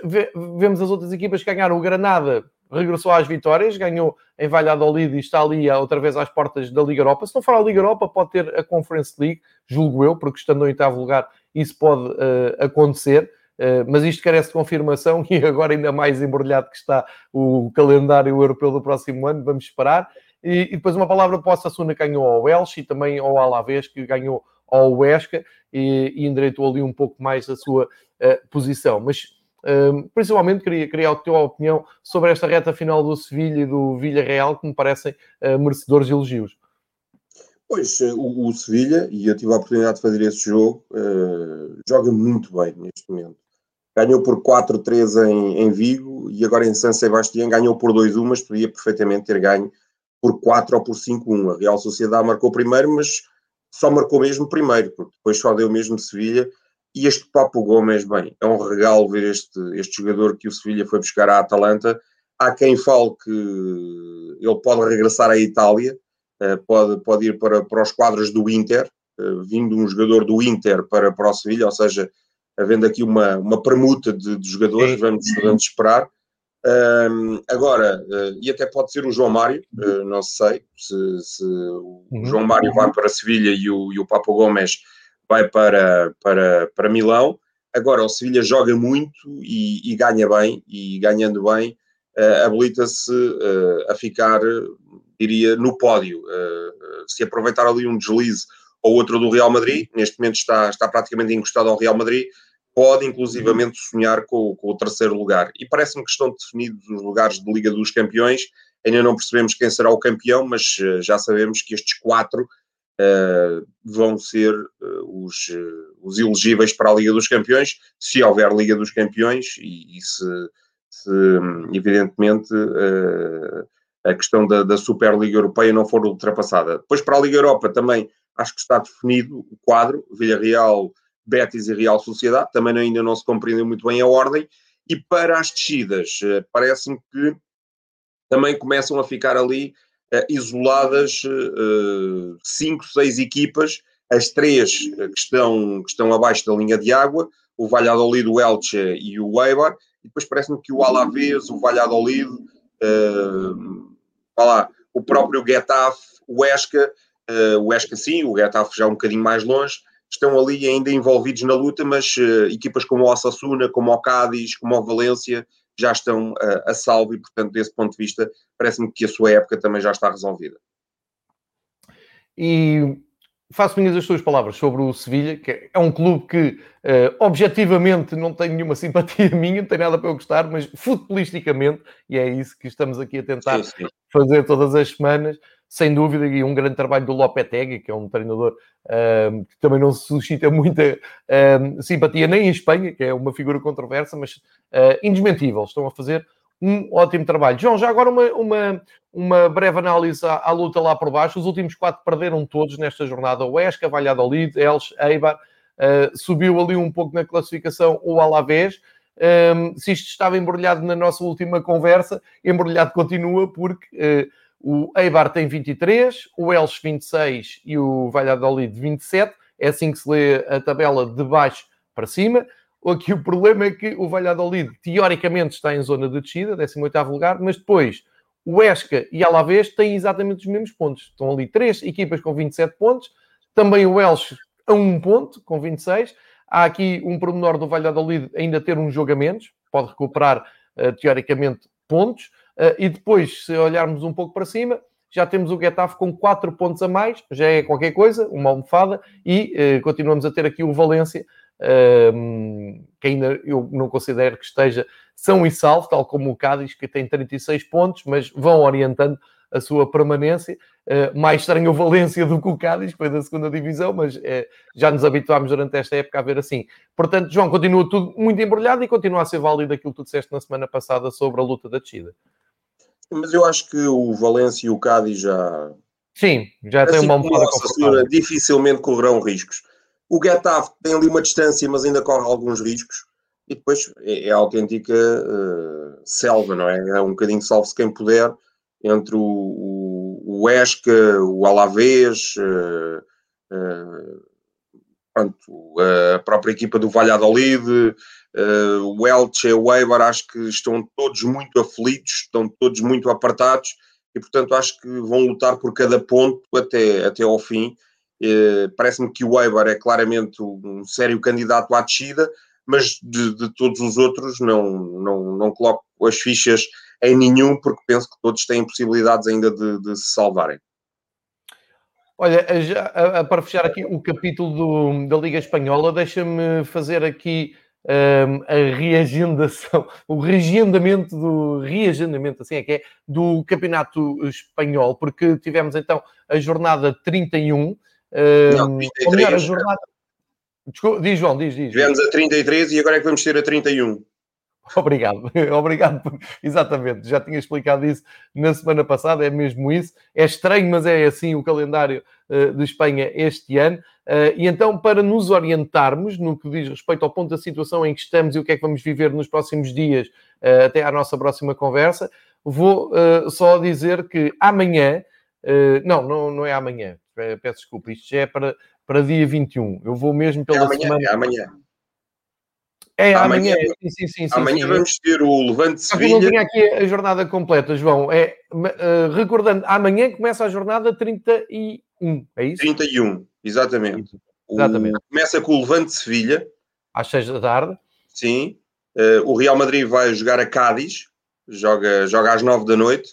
A: vemos as outras equipas que ganharam. O Granada regressou às vitórias, ganhou em Valladolid e está ali outra vez às portas da Liga Europa. Se não for a Liga Europa, pode ter a Conference League, julgo eu, porque estando em oitavo lugar, isso pode uh, acontecer. mas isto carece de confirmação e agora ainda mais embrulhado que está o calendário europeu do próximo ano, vamos esperar. E, e depois uma palavra para o Sassuna que ganhou ao Elche e também ao Alavés, que ganhou ao Huesca e, e endireitou ali um pouco mais a sua uh, posição. Mas uh, principalmente queria, queria a tua opinião sobre esta reta final do Sevilha e do Villarreal, que me parecem uh, merecedores de elogios.
B: Pois, o, o Sevilha, e eu tive a oportunidade de fazer esse jogo, joga muito bem neste momento. Ganhou por 4-3 em, em Vigo e agora em San Sebastián ganhou por 2-1, mas podia perfeitamente ter ganho por 4 ou por 5-1. A Real Sociedade marcou primeiro, mas só marcou mesmo primeiro, porque depois só deu mesmo Sevilha. E este Papo Gomes, bem, é um regalo ver este, este jogador que o Sevilha foi buscar à Atalanta. Há quem fale que ele pode regressar à Itália, eh, pode, pode ir para, para os quadros do Inter, eh, vindo um jogador do Inter para, para o Sevilha, ou seja, havendo aqui uma, uma permuta de, de jogadores, vamos, vamos esperar. Um, agora, uh, e até pode ser o João Mário, uh, não sei se, se o uhum. João Mário vai para Sevilha e o, e o Papo Gomes vai para, para, para Milão. Agora, o Sevilha joga muito e, e ganha bem, e ganhando bem, uh, habilita-se a ficar, diria, no pódio. Se aproveitar ali um deslize ou outro do Real Madrid, neste momento está, está praticamente encostado ao Real Madrid, pode inclusivamente sonhar com, com o terceiro lugar. E parece-me que estão definidos os lugares de Liga dos Campeões. Ainda não percebemos quem será o campeão, mas já sabemos que estes quatro uh, vão ser uh, os, uh, os elegíveis para a Liga dos Campeões, se houver Liga dos Campeões e, e se, se, evidentemente, a questão da, da, Superliga Europeia não for ultrapassada. Depois, para a Liga Europa, também acho que está definido o quadro: Villarreal, Betis e Real Sociedade. Também ainda não se compreendeu muito bem a ordem. E para as descidas, parece-me que também começam a ficar ali uh, isoladas uh, cinco, seis equipas, as três que estão, que estão abaixo da linha de água, o Valladolid, o Elche e o Eibar, e depois parece-me que o Alavés, o Valladolid, uh, lá, o próprio Getafe, o Esca, uh, o Esca sim, o Getafe já um bocadinho mais longe, estão ali ainda envolvidos na luta, mas uh, equipas como o Osasuna, como o Cádiz, como o Valência, já estão uh, a salvo e, portanto, desse ponto de vista, parece-me que a sua época também já está resolvida.
A: E faço minhas as suas palavras sobre o Sevilha, que é um clube que uh, objetivamente não tem nenhuma simpatia minha, não tem nada para eu gostar, mas futbolisticamente, e é isso que estamos aqui a tentar sim, sim. fazer todas as semanas, sem dúvida, e um grande trabalho do Lopetegui, que é um treinador um, que também não suscita muita um, simpatia nem em Espanha, que é uma figura controversa, mas uh, indesmentível. Estão a fazer um ótimo trabalho. João, já agora uma, uma, uma breve análise à, à, luta lá por baixo. Os últimos quatro perderam todos nesta jornada. O Esca, Valladolid, Elche, Eibar. Uh, subiu ali um pouco na classificação o Alavés. Um, se isto estava embrulhado na nossa última conversa, embrulhado continua porque... Uh, o Eibar tem 23, o Elche 26 e o Valladolid 27. É assim que se lê a tabela de baixo para cima. Aqui o problema é que o Valladolid, teoricamente, está em zona de descida, 18 lugar, mas depois o Esca e Alavés têm exatamente os mesmos pontos. Estão ali três equipas com 27 pontos, também o Elche a um ponto, com 26. Há aqui um pormenor do Valladolid ainda ter um jogo a menos, pode recuperar, uh, teoricamente, pontos. Uh, e depois, se olharmos um pouco para cima, já temos o Getafe com 4 pontos a mais, já é qualquer coisa, uma almofada, e uh, continuamos a ter aqui o Valência, que ainda eu não considero que esteja são e salvo, tal como o Cádiz, que tem 36 pontos, mas vão orientando a sua permanência. Uh, mais estranho o Valência do que o Cádiz, que foi da segunda divisão, mas uh, já nos habituámos durante esta época a ver assim. Portanto, João, continua tudo muito embrulhado e continua a ser válido aquilo que tu disseste na semana passada sobre a luta da descida.
B: Mas eu acho que o Valência e o Cádiz já.
A: Sim, já assim tem uma almofada
B: confortável. Dificilmente correrão riscos. O Getafe tem ali uma distância, mas ainda corre alguns riscos. E depois é, é a autêntica uh, selva, não é? É um bocadinho salve-se quem puder entre o, o, o Esca, o Alavés, uh, uh, pronto, a própria equipa do Valladolid, Uh, o Elche o Eibar acho que estão todos muito aflitos, estão todos muito apartados e, portanto, acho que vão lutar por cada ponto até, até ao fim. Uh, Parece-me que o Eibar é claramente um sério candidato à descida, mas de, de, todos os outros não, não, não coloco as fichas em nenhum, porque penso que todos têm possibilidades ainda de, de se salvarem.
A: Olha, já, para fechar aqui o capítulo do, da Liga Espanhola, deixa-me fazer aqui um, a reagendação, o reagendamento do reagendamento, assim é que é, do Campeonato Espanhol, porque tivemos então a jornada 31. Um, Não, 33. Melhor, a jornada... Desculpa, diz João, diz, diz.
B: Tivemos a 33 e agora é que vamos ter a 31.
A: Obrigado, obrigado, exatamente, já tinha explicado isso na semana passada, é mesmo isso. É estranho, mas é assim o calendário uh, de Espanha este ano. Uh, e então, para nos orientarmos no que diz respeito ao ponto da situação em que estamos e o que é que vamos viver nos próximos dias, uh, até à nossa próxima conversa, vou só dizer que amanhã, não, não, não é amanhã, peço desculpa, isto já é para, para dia 21. Eu vou mesmo pela
B: é amanhã,
A: semana.
B: É amanhã.
A: É, amanhã, amanhã sim, sim, sim,
B: amanhã
A: sim,
B: vamos ter o Levante Sevilha.
A: Eu não tinha aqui a jornada completa, João. É, uh, recordando, amanhã começa a jornada 31, é isso?
B: 31, exatamente. exatamente. O, começa com o Levante Sevilha,
A: às 6 da tarde.
B: Sim. Uh, o Real Madrid vai jogar a Cádiz, joga, joga às 9 da noite.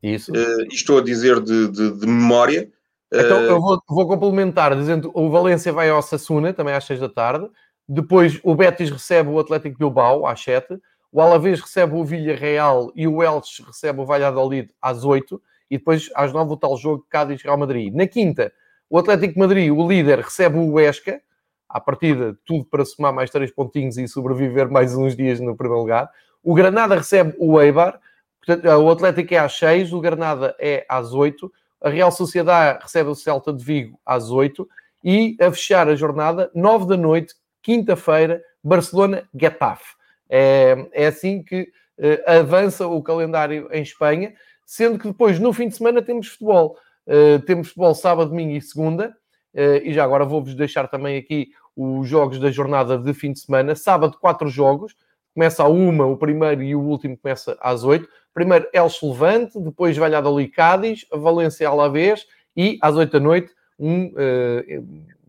A: Isso.
B: Uh, estou a dizer de, de, de memória.
A: Então eu vou, vou, complementar dizendo o Valência vai ao Sassuna, também às 6 da tarde. Depois o Betis recebe o Atlético Bilbao às 7. O Alavés recebe o Villarreal e o Elche recebe o Valladolid às 8. E depois às 9 o tal jogo Cádiz-Real Madrid. Na quinta, o Atlético Madrid, o líder, recebe o Huesca. À partida, tudo para somar mais 3 pontinhos e sobreviver mais uns dias no primeiro lugar. O Granada recebe o Eibar. Portanto, o Atlético é às 6, o Granada é às 8. A Real Sociedade recebe o Celta de Vigo às 8. E a fechar a jornada, 9 da noite, quinta-feira, Barcelona-Getafe. É, é assim que uh, avança o calendário em Espanha, sendo que depois, no fim de semana, temos futebol. Uh, temos futebol sábado, domingo e segunda. Uh, e já agora vou-vos deixar também aqui os jogos da jornada de fim de semana. Sábado, quatro jogos. Começa a uma, o primeiro e o último começa às oito. Primeiro, Elche Levante, depois Valladolid Cádiz, Valência Alavés e às oito da noite, um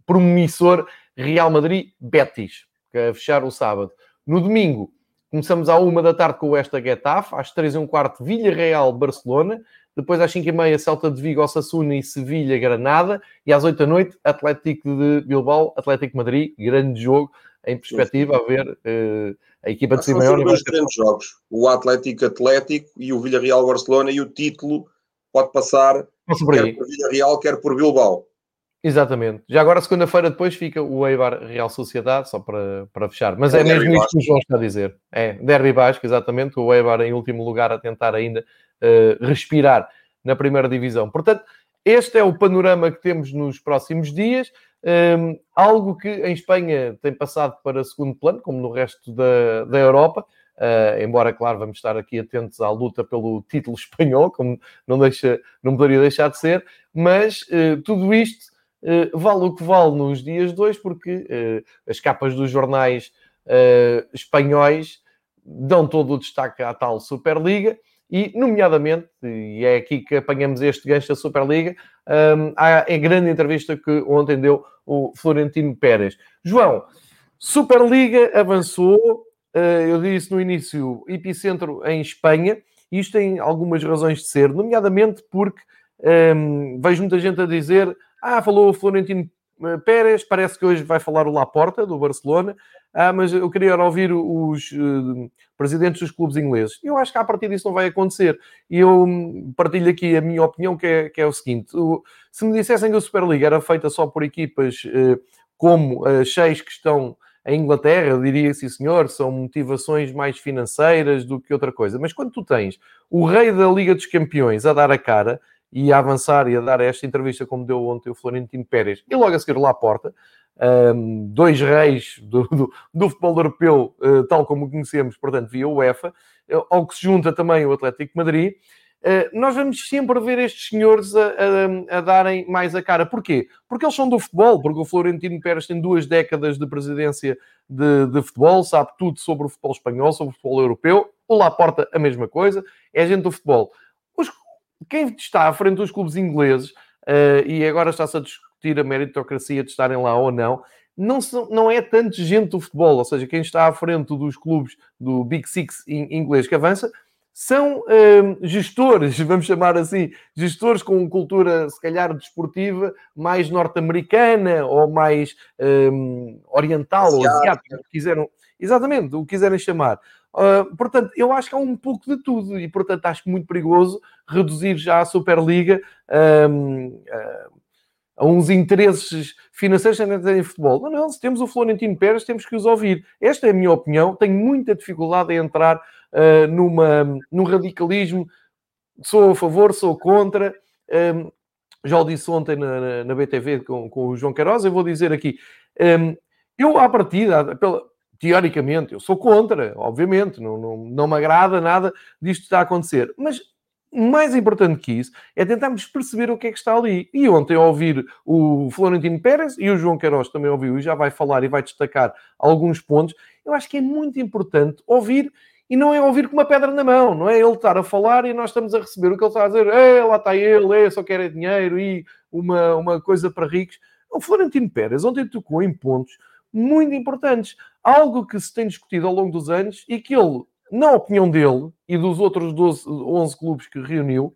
A: promissor Real Madrid Betis, que é fechar o sábado. No domingo, começamos à uma da tarde com o Esta Getafe, às três e um quarto, Vilha Real Barcelona, depois às cinco e meia, Celta de Vigo, Osasuna e Sevilha Granada, e às oito da noite, Atlético de Bilbao, Atlético Madrid, grande jogo, em perspectiva a ver uh, a equipa de Simeone.
B: São dois grandes jogos, o Atlético Atlético e o Villarreal Barcelona, e o título pode passar quer por Villarreal, quer por Bilbao.
A: Exatamente. Já agora, segunda-feira depois, fica o Eibar Real Sociedade, só para, para fechar. Mas é, é mesmo isto que o João está a dizer. É, Derby Basco, exatamente. O Eibar em último lugar a tentar ainda uh, respirar na primeira divisão. Portanto, este é o panorama que temos nos próximos dias. Um, ehm, algo que em Espanha tem passado para segundo plano, como no resto da, da Europa. Uh, embora, claro, vamos estar aqui atentos à luta pelo título espanhol, como não, deixa, não poderia deixar de ser. Mas uh, tudo isto vale o que vale nos dias de hoje, porque uh, as capas dos jornais uh, espanhóis dão todo o destaque à tal Superliga e, nomeadamente, e é aqui que apanhamos este gancho da Superliga, um, há a grande entrevista que ontem deu o Florentino Pérez. João, Superliga avançou, eu disse no início, epicentro em Espanha, isto tem algumas razões de ser, nomeadamente porque um, vejo muita gente a dizer ah, falou o Florentino eh, Pérez, parece que hoje vai falar o Laporta, do Barcelona. Ah, mas eu queria ouvir os uh, presidentes dos clubes ingleses. Eu acho que a partir disso não vai acontecer. E eu hum, partilho aqui a minha opinião, que é, que é o seguinte: o, se me dissessem que a Superliga era feita só por equipas uh, como as seis que estão em Inglaterra, eu diria sim senhor, são motivações mais financeiras do que outra coisa. Mas quando tu tens o rei da Liga dos Campeões a dar a cara, e a avançar e a dar esta entrevista como deu ontem o Florentino Pérez e logo a seguir lá à porta, um, dois reis do, do, do futebol europeu, uh, tal como conhecemos, portanto, via UEFA, uh, ao que se junta também o Atlético Madrid, uh, nós vamos sempre ver estes senhores a, a, a, darem mais a cara. Porquê? Porque eles são do futebol, porque o Florentino Pérez tem duas décadas de presidência de, de futebol, sabe tudo sobre o futebol espanhol, sobre o futebol europeu, o Laporta a mesma coisa, é gente do futebol. Quem está à frente dos clubes ingleses, uh, e agora está-se a discutir a meritocracia de estarem lá ou não, não, são, não é tanto gente do futebol, ou seja, quem está à frente dos clubes do Big Six inglês que avança, são uh, gestores, vamos chamar assim, gestores com cultura, se calhar, desportiva mais norte-americana ou mais um, oriental ou asiática, quiseram, exatamente, o que quiserem chamar. Uh, portanto, eu acho que há um pouco de tudo e, portanto, acho muito perigoso reduzir já a Superliga um, uh, a uns interesses financeiros em futebol. Não, não, se temos o Florentino Pérez, temos que os ouvir. Esta é a minha opinião. Tenho muita dificuldade em entrar uh, numa, num radicalismo. Sou a favor, sou contra. Um, já o disse ontem na, na, na BTV com, com, o João Queiroz, eu vou dizer aqui. Um, eu, à partida, pela, teoricamente, eu sou contra, obviamente, não, não, não me agrada nada disto está a acontecer. Mas mais importante que isso é tentarmos perceber o que é que está ali. E ontem, ao ouvir o Florentino Pérez e o João Queiroz também ouviu e já vai falar e vai destacar alguns pontos, eu acho que é muito importante ouvir e não é ouvir com uma pedra na mão, não é ele estar a falar e nós estamos a receber o que ele está a dizer, é, lá está ele, é, só quer é dinheiro e uma, uma coisa para ricos. O Florentino Pérez ontem tocou em pontos muito importantes. Algo que se tem discutido ao longo dos anos e que ele, na opinião dele e dos outros 12, 11 clubes que reuniu,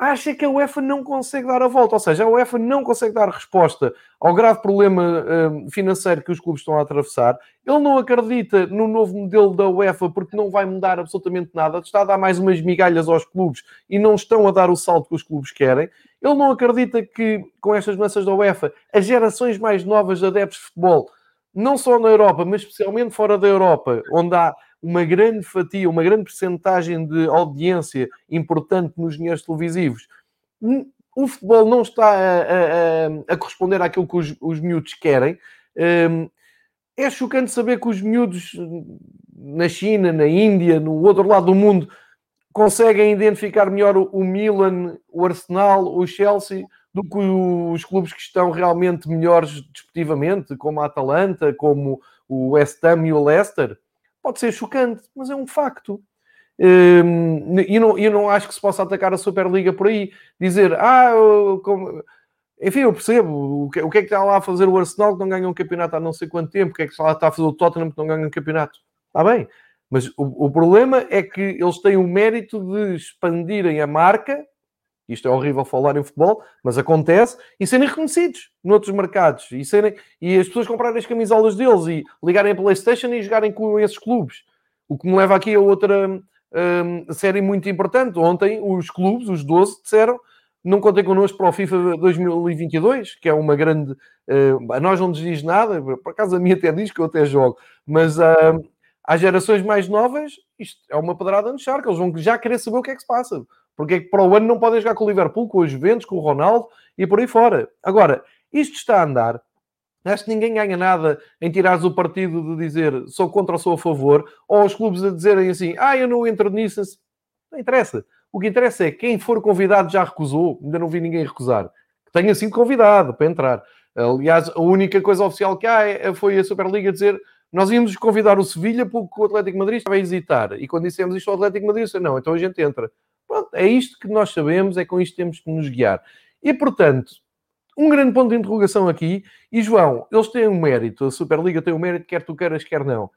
A: acha que a UEFA não consegue dar a volta. Ou seja, a UEFA não consegue dar resposta ao grave problema uh, financeiro que os clubes estão a atravessar. Ele não acredita no novo modelo da UEFA porque não vai mudar absolutamente nada. Está a dar mais umas migalhas aos clubes e não estão a dar o salto que os clubes querem. Ele não acredita que, com estas mudanças da UEFA, as gerações mais novas de adeptos de futebol, não só na Europa, mas especialmente fora da Europa, onde há uma grande fatia, uma grande percentagem de audiência importante nos dinheiros televisivos. O futebol não está a, a, a corresponder àquilo que os, os miúdos querem. Um, é chocante saber que os miúdos na China, na Índia, no outro lado do mundo, conseguem identificar melhor o Milan, o Arsenal, o Chelsea, do que os clubes que estão realmente melhores desportivamente, como a Atalanta, como o West Ham e o Leicester. Pode ser chocante, mas é um facto. Um, e não, eu não acho que se possa atacar a Superliga por aí. Dizer, ah, como... enfim, eu percebo. O que, o que, é que está lá a fazer o Arsenal que não ganha um campeonato há não sei quanto tempo? O que é que está lá a fazer o Tottenham que não ganha um campeonato? Está bem. Mas o, o problema é que eles têm o mérito de expandirem a marca isto é horrível falar em futebol, mas acontece, e serem reconhecidos noutros mercados, e, serem, e as pessoas comprarem as camisolas deles e ligarem a Playstation e jogarem com esses clubes. O que me leva aqui a outra um, série muito importante. Ontem os clubes, os 12, disseram não contem connosco para o FIFA 2022, que é uma grande... Uh, a nós não nos diz nada, por acaso a mim até diz que eu até jogo, mas uh, às gerações mais novas, isto é uma pedrada no charco, eles vão já querer saber o que é que se passa. Porque é que para o ano não podem jogar com o Liverpool, com os Juventus, com o Ronaldo e por aí fora. Agora, isto está a andar. Acho que ninguém ganha nada em tirares o partido de dizer sou contra ou sou a favor, ou os clubes a dizerem assim, ah, eu não entro nisso. Não interessa. O que interessa é quem for convidado já recusou, ainda não vi ninguém recusar. Que tenha sido convidado para entrar. Aliás, a única coisa oficial que há é, foi a Superliga dizer nós íamos convidar o Sevilha porque o Atlético Madrid estava a hesitar. E quando dissemos isto ao Atlético Madrid, disse, não, então a gente entra. Pronto, é isto que nós sabemos, é com isto que temos que nos guiar. E, portanto, um grande ponto de interrogação aqui, e João, eles têm um mérito, a Superliga tem um mérito, quer tu queiras, quer não.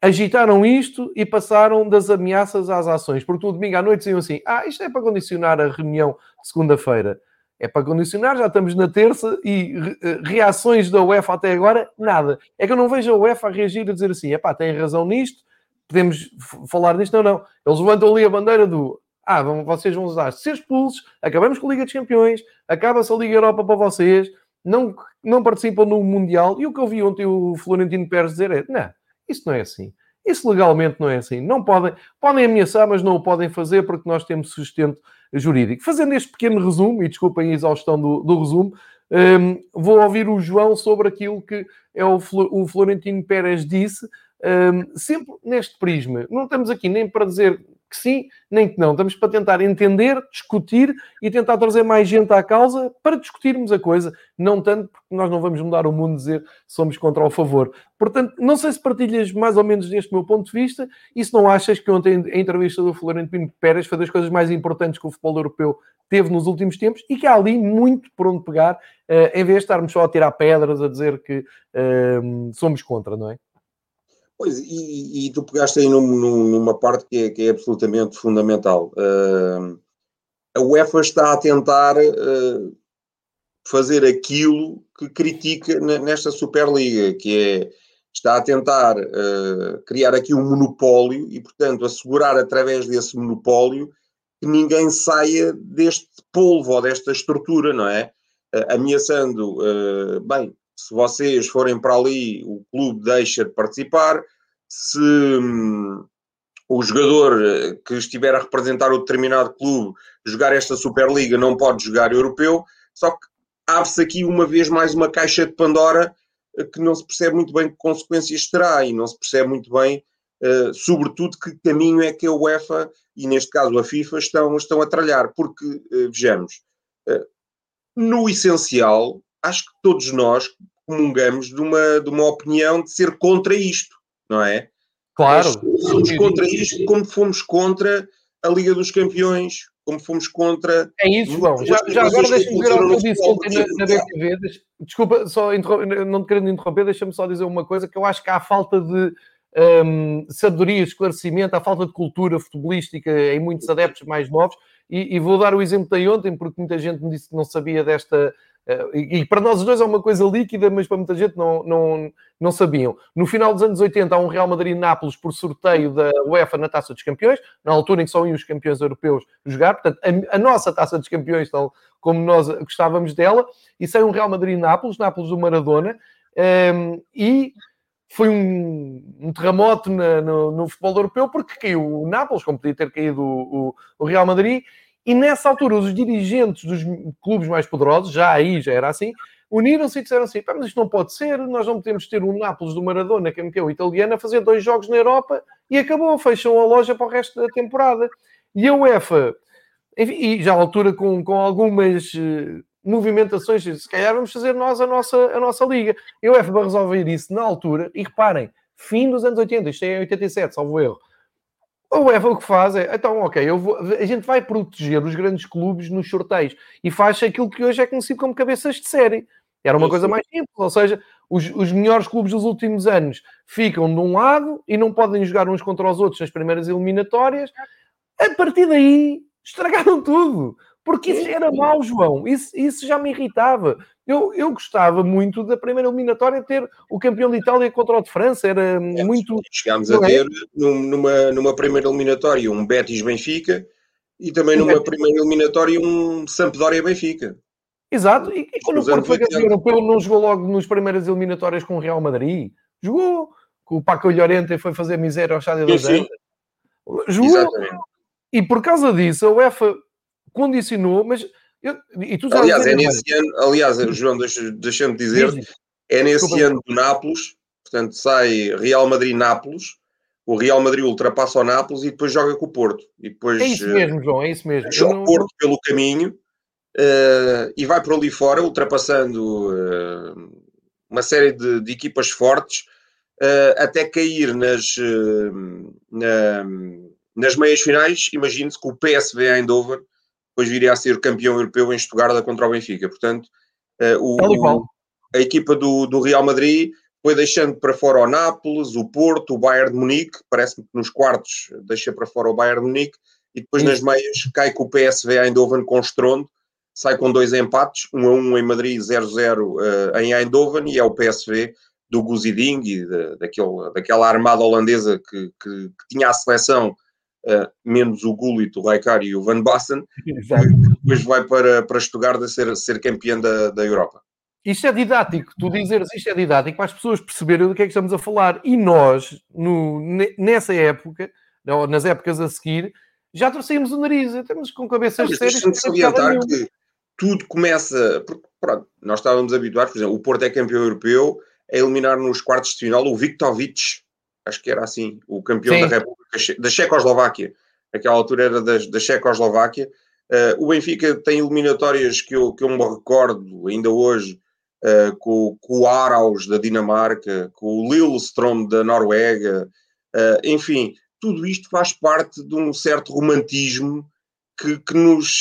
A: Agitaram isto e passaram das ameaças às ações, porque no domingo à noite diziam assim: ah, isto é para condicionar a reunião de segunda-feira. É para condicionar, já estamos na terça e eh, reações da UEFA até agora, nada. É que eu não vejo a UEFA reagir a dizer assim: é pá, tem razão nisto, podemos falar disto. Não, não. Eles levantam ali a bandeira do ah, vão, vocês vão usar ser expulsos, acabamos com a Liga dos Campeões, acaba-se a Liga Europa para vocês, não, não participam no Mundial. E o que eu vi ontem o Florentino Pérez dizer é: não, isso não é assim. Isso legalmente não é assim. Não podem, podem ameaçar, mas não o podem fazer porque nós temos sustento jurídico. Fazendo este pequeno resumo, e desculpem a exaustão do, do resumo, um, vou ouvir o João sobre aquilo que é o, o Florentino Pérez disse, um, sempre neste prisma. Não estamos aqui nem para dizer que sim, nem que não. Estamos para tentar entender, discutir e tentar trazer mais gente à causa para discutirmos a coisa, não tanto porque nós não vamos mudar o mundo dizer somos contra ou a favor. Portanto, não sei se partilhas mais ou menos deste meu ponto de vista e se não achas que ontem a entrevista do Florentino Pérez foi das coisas mais importantes que o futebol europeu teve nos últimos tempos e que há ali muito por onde pegar, uh, em vez de estarmos só a tirar pedras, a dizer que uh, somos contra, não é?
B: Pois, e, e tu pegaste aí num, numa parte que é, que é absolutamente fundamental. Uh, a UEFA está a tentar uh, fazer aquilo que critica nesta Superliga, que é está a tentar uh, criar aqui um monopólio e, portanto, assegurar através desse monopólio que ninguém saia deste polvo ou desta estrutura, não é? ameaçando, bem, se vocês forem para ali, o clube deixa de participar. Se hum, o jogador eh, que estiver a representar o determinado clube jogar esta Superliga não pode jogar europeu, só que abre-se aqui uma vez mais uma caixa de Pandora eh, que não se percebe muito bem que consequências terá e não se percebe muito bem, uh, sobretudo, que caminho é que a UEFA e, neste caso, a FIFA estão, estão a tralhar. Porque, vejamos, no essencial, acho que todos nós comungamos de uma, de uma opinião de ser contra isto, não é?
A: Claro.
B: Nós fomos contra isto como fomos contra a Liga dos Campeões, como fomos contra.
A: É isso, João. Já, já agora deixa-me ver o que eu disse ontem na, na BTV. Desculpa, só não te querendo interromper, deixa-me só dizer uma coisa que eu acho que há falta de um, sabedoria, esclarecimento, há falta de cultura futebolística em muitos adeptos mais novos. E, e, vou dar o exemplo de ontem, porque muita gente me disse que não sabia desta, e, e, para nós os dois é uma coisa líquida, mas para muita gente não, não, não sabiam. No final dos anos 80 há um Real Madrid-Nápoles por sorteio da UEFA na Taça dos Campeões, na altura em que só iam os campeões europeus jogar, portanto a, a nossa Taça dos Campeões, tal como nós gostávamos dela, e saiu um Real Madrid-Nápoles, Nápoles do Maradona, um, ehm, e foi um, um terremoto na, no, no, futebol europeu porque caiu o Nápoles, como podia ter caído o, o, o Real Madrid, e nessa altura, os dirigentes dos clubes mais poderosos, já aí já era assim, uniram-se e disseram assim: mas isto não pode ser, nós não podemos ter o Nápoles do Maradona, campeão italiano, a fazer dois jogos na Europa e acabou, fecham a loja para o resto da temporada. E a UEFA, enfim, e já à altura com, com algumas uh, movimentações, se calhar vamos fazer nós a nossa, a nossa liga. E a UEFA vai resolver isso na altura, e reparem, fim dos anos 80, isto é em 87, salvo erro. A UEFA o que faz é, então, ok, vou, a gente vai proteger os grandes clubes nos sorteios e faz aquilo que hoje é conhecido como cabeças de série. Era uma Isso. coisa mais simples, ou seja, os, os, melhores clubes dos últimos anos ficam de um lado e não podem jogar uns contra os outros nas primeiras eliminatórias. A partir daí, estragaram tudo. Porque isso era mau, João. Isso, isso já me irritava. Eu, eu gostava muito da primeira eliminatória ter o campeão de Itália contra o de França. Era é, muito.
B: Chegámos a é? ter numa, numa primeira eliminatória um Betis-Benfica e também numa primeira eliminatória um Sampdoria-Benfica.
A: Exato. E, e quando o Porto foi campeão europeu não jogou logo nas primeiras eliminatórias com o Real Madrid? Jogou. Com o Paco Llorente foi fazer miséria ao estádio da Jogou. Exatamente. E por causa disso, a UEFA condicionou, mas. Eu, e tu
B: aliás, é nesse ano, aliás, João, deixa-me dizer, é nesse Desculpa. ano do Nápoles, portanto, sai Real Madrid-Nápoles, o Real Madrid ultrapassa o Nápoles e depois joga com o Porto. E depois,
A: é isso mesmo, João, é isso mesmo.
B: Joga o Porto pelo caminho uh, e vai por ali fora, ultrapassando uh, uma série de, de equipas fortes, uh, até cair nas, na, nas meias finais. Imagine-se que o PSV Eindhoven depois viria a ser campeão europeu em Estugarda contra o Benfica. Portanto, uh, o, a equipa do, do Real Madrid foi deixando para fora o Nápoles, o Porto, o Bayern de Munique, parece-me que nos quartos deixa para fora o Bayern de Munique, e depois Sim. nas meias cai com o PSV Eindhoven com estrondo, sai com dois empates, 1 a 1 em Madrid, 0-0 uh, eh, em Eindhoven, e é o PSV do Guziding e de, daquele, daquela armada holandesa que, que, que tinha a seleção Uh, menos o Gullit, o Raikari e o Van Basten, depois vai para, para Stuttgart a ser, ser campeão da, da Europa.
A: Isto é didático, tu dizeres isto é didático para as pessoas perceberem do que é que estamos a falar. E nós, no, nessa época, ou nas épocas a seguir, já torcíamos o nariz, estamos com cabeças sérias.
B: Deixa-me salientar que tudo começa. Porque, pronto, nós estávamos habituados, por exemplo, o Porto é campeão europeu, a eliminar nos quartos de final o Viktovic, acho que era assim, o campeão Sim. da República da Checoslováquia, naquela altura era da, da Checoslováquia. Uh, o Benfica tem eliminatórias que eu, que eu me recordo ainda hoje, uh, com, com, o Araus da Dinamarca, com o Lillestrøm da Noruega, uh, enfim, tudo isto faz parte de um certo romantismo que, que nos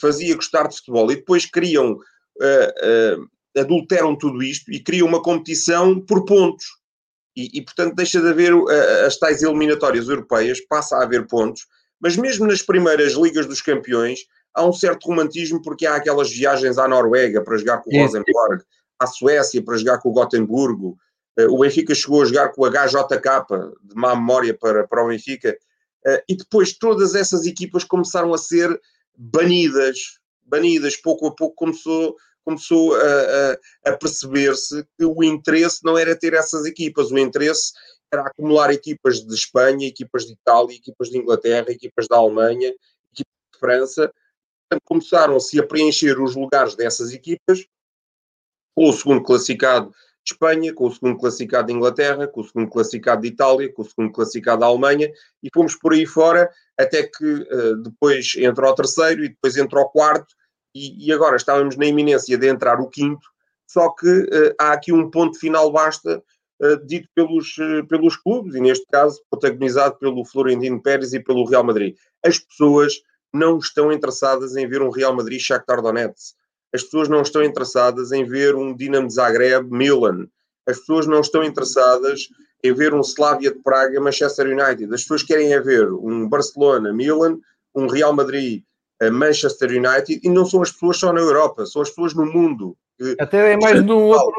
B: fazia gostar de futebol. E depois criam, adulteram tudo isto e criam uma competição por pontos. E, e, portanto, deixa de haver uh, as tais eliminatórias europeias, passa a haver pontos, mas mesmo nas primeiras Ligas dos Campeões há um certo romantismo porque há aquelas viagens à Noruega para jogar com o Rosenborg, à Suécia para jogar com o Gotemburgo, uh, o Benfica chegou a jogar com o HJK, de má memória para, para o Benfica, uh, e depois todas essas equipas começaram a ser banidas, banidas, pouco a pouco começou começou a, a, a perceber-se que o interesse não era ter essas equipas, o interesse era acumular equipas de Espanha, equipas de Itália, equipas de Inglaterra, equipas da Alemanha, equipas de França. Começaram-se a preencher os lugares dessas equipas com o segundo classificado de Espanha, com o segundo classificado de Inglaterra, com o segundo classificado de Itália, com o segundo classificado da Alemanha, e fomos por aí fora até que uh, depois entra o terceiro e depois entra o quarto, e, e, agora estávamos na iminência de entrar o quinto, só que uh, há aqui um ponto final basta uh, dito pelos, uh, pelos clubes, e neste caso protagonizado pelo Florentino Pérez e pelo Real Madrid. As pessoas não estão interessadas em ver um Real Madrid Shakhtar Donetsk. As pessoas não estão interessadas em ver um Dinamo Zagreb Milan. As pessoas não estão interessadas em ver um Slavia de Praga Manchester United. As pessoas querem é ver um Barcelona Milan, um Real Madrid Manchester United e não são as pessoas só na Europa, são as pessoas no mundo.
A: Até é mais no outro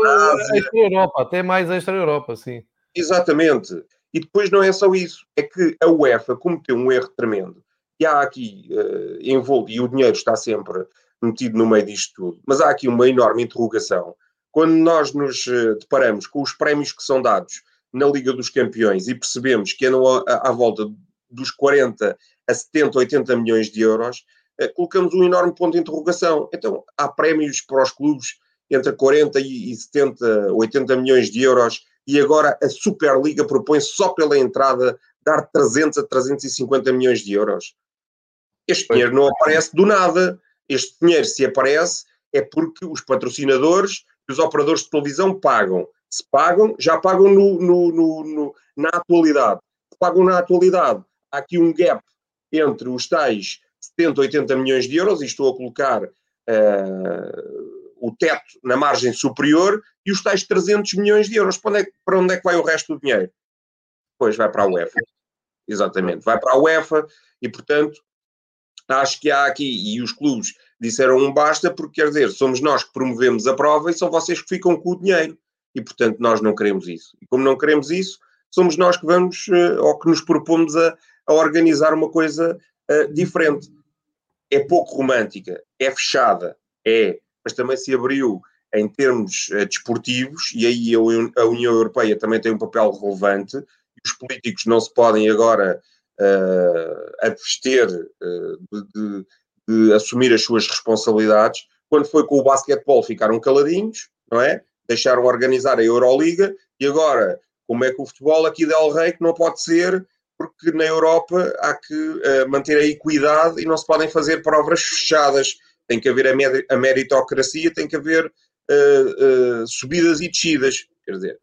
A: extra-Europa, até mais extra-Europa, sim.
B: Exatamente. E depois não é só isso, é que a UEFA cometeu um erro tremendo. E há aqui uh, envolto, e o dinheiro está sempre metido no meio disto tudo, mas há aqui uma enorme interrogação. Quando nós nos uh, deparamos com os prémios que são dados na Liga dos Campeões e percebemos que andam à, volta dos 40 a 70, 80 milhões de euros, colocamos um enorme ponto de interrogação. Então, há prémios para os clubes entre 40 e 70, 80 milhões de euros e agora a Superliga propõe só pela entrada dar 300 a 350 milhões de euros. Este dinheiro não aparece do nada. Este dinheiro, se aparece, é porque os patrocinadores e os operadores de televisão pagam. Se pagam, já pagam no, no, no, na atualidade. Se pagam na atualidade. Há aqui um gap entre os tais 70, 80 milhões de euros, e estou a colocar uh, o teto na margem superior e os tais 300 milhões de euros. Para onde, é, para onde é que vai o resto do dinheiro? Pois vai para a UEFA. Exatamente, vai para a UEFA e, portanto, acho que há aqui, e os clubes disseram um basta, porque quer dizer, somos nós que promovemos a prova e são vocês que ficam com o dinheiro. E, portanto, nós não queremos isso. E como não queremos isso, somos nós que vamos, uh, ou que nos propomos a, a organizar uma coisa uh, diferente. É pouco romântica, é fechada, é mas também se abriu em termos uh, desportivos, e aí a, a, União Europeia também tem um papel relevante, os políticos não se podem agora uh, abster uh, de, de, de, assumir as suas responsabilidades. Quando foi com o basquetebol ficaram caladinhos, não é? Deixaram organizar a Euroliga, e agora, como é que o futebol aqui Del Rey, que não pode ser, porque na Europa há que uh, manter a equidade e não se podem fazer provas fechadas tem que haver a, a meritocracia, tem que haver uh, uh, subidas e descidas. Quer dizer,